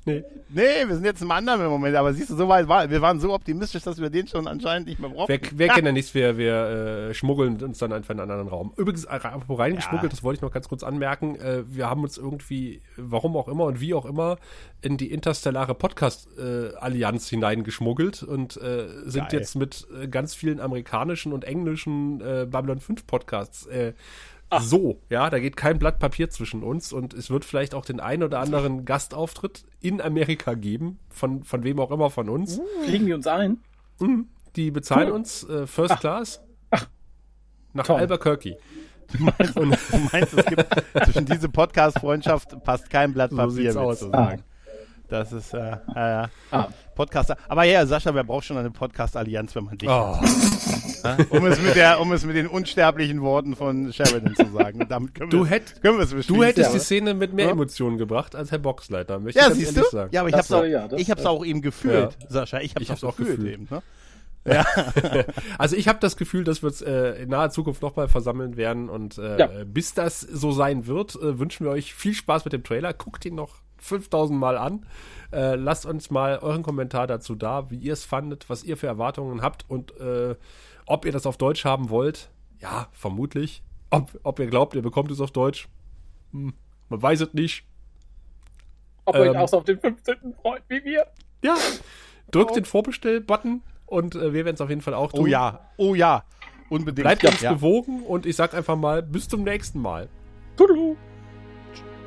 S2: Nee.
S3: Nee, wir sind jetzt im anderen im Moment, aber siehst du, so weit war, wir waren so optimistisch, dass wir den schon anscheinend nicht mehr brauchen.
S2: Wer, wer kennt ja nichts, wir, wir äh, schmuggeln uns dann einfach in einen anderen Raum. Übrigens, äh, reingeschmuggelt,
S3: Ja.
S2: das wollte ich noch ganz kurz anmerken. Äh, wir haben uns irgendwie, warum auch immer und wie auch immer, in die interstellare Podcast-Allianz hineingeschmuggelt und äh, sind
S3: Geil.
S2: jetzt mit äh, ganz vielen amerikanischen und englischen äh, Babylon 5 Podcasts äh, so, ja, da geht kein Blatt Papier zwischen uns und es wird vielleicht auch den einen oder anderen Gastauftritt in Amerika geben, von, von wem auch immer von uns.
S4: Fliegen die uns ein?
S2: Die bezahlen
S4: Cool.
S2: uns äh, First Class nach
S4: Toll.
S2: Albuquerque.
S3: Du meinst, es gibt zwischen diese Podcast-Freundschaft passt kein Blatt
S2: So
S3: Papier,
S2: sieht's
S3: willst
S2: aus.
S3: du sagen. Das ist, äh, äh,
S4: Ah.
S3: Podcaster. Aber ja, Sascha, wer braucht schon eine Podcast-Allianz, wenn man dich
S2: Oh,
S3: hat? Um es, mit der, um es mit den unsterblichen Worten von Sheridan zu sagen. Damit können wir,
S2: Du hätt-
S3: können wir es
S2: du hättest
S4: Ja.
S2: die Szene mit mehr
S3: Ja.
S2: Emotionen gebracht als Herr Boxleiter, möchte
S3: Ja,
S2: ich
S3: siehst du?
S2: sagen.
S3: Ja, aber ich
S4: Das
S3: hab's, auch,
S4: ja,
S3: ich hab's auch eben gefühlt,
S2: Ja.
S3: Sascha. Ich hab's,
S2: Ich hab's
S3: auch gefühlt,
S2: gefühlt.
S3: eben. Ne?
S2: Also ich habe das Gefühl, dass wir uns äh, in naher Zukunft nochmal versammeln werden und äh,
S4: Ja.
S2: bis das so sein wird, äh, wünschen wir euch viel Spaß mit dem Trailer. Guckt ihn noch 5000 Mal an. Äh, lasst uns mal euren Kommentar dazu da, wie ihr es fandet, was ihr für Erwartungen habt und äh, ob ihr das auf Deutsch haben wollt. Ja, vermutlich. Ob, ob ihr glaubt, ihr bekommt es auf Deutsch. Hm, man weiß es nicht.
S4: Ob ihr euch
S2: Ähm.
S4: auch so auf den 15. freut wie wir?
S2: Ja, drückt den Vorbestell-Button und äh, wir werden es auf jeden Fall auch tun.
S3: Oh ja, oh ja. Unbedingt.
S2: Bleibt uns
S3: ja.
S2: gewogen und ich sag einfach mal, bis zum nächsten Mal.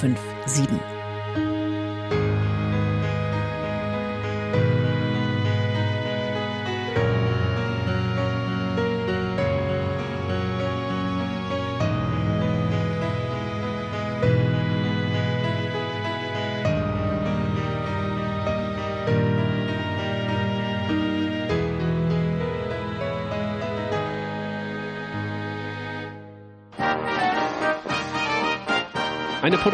S5: 857.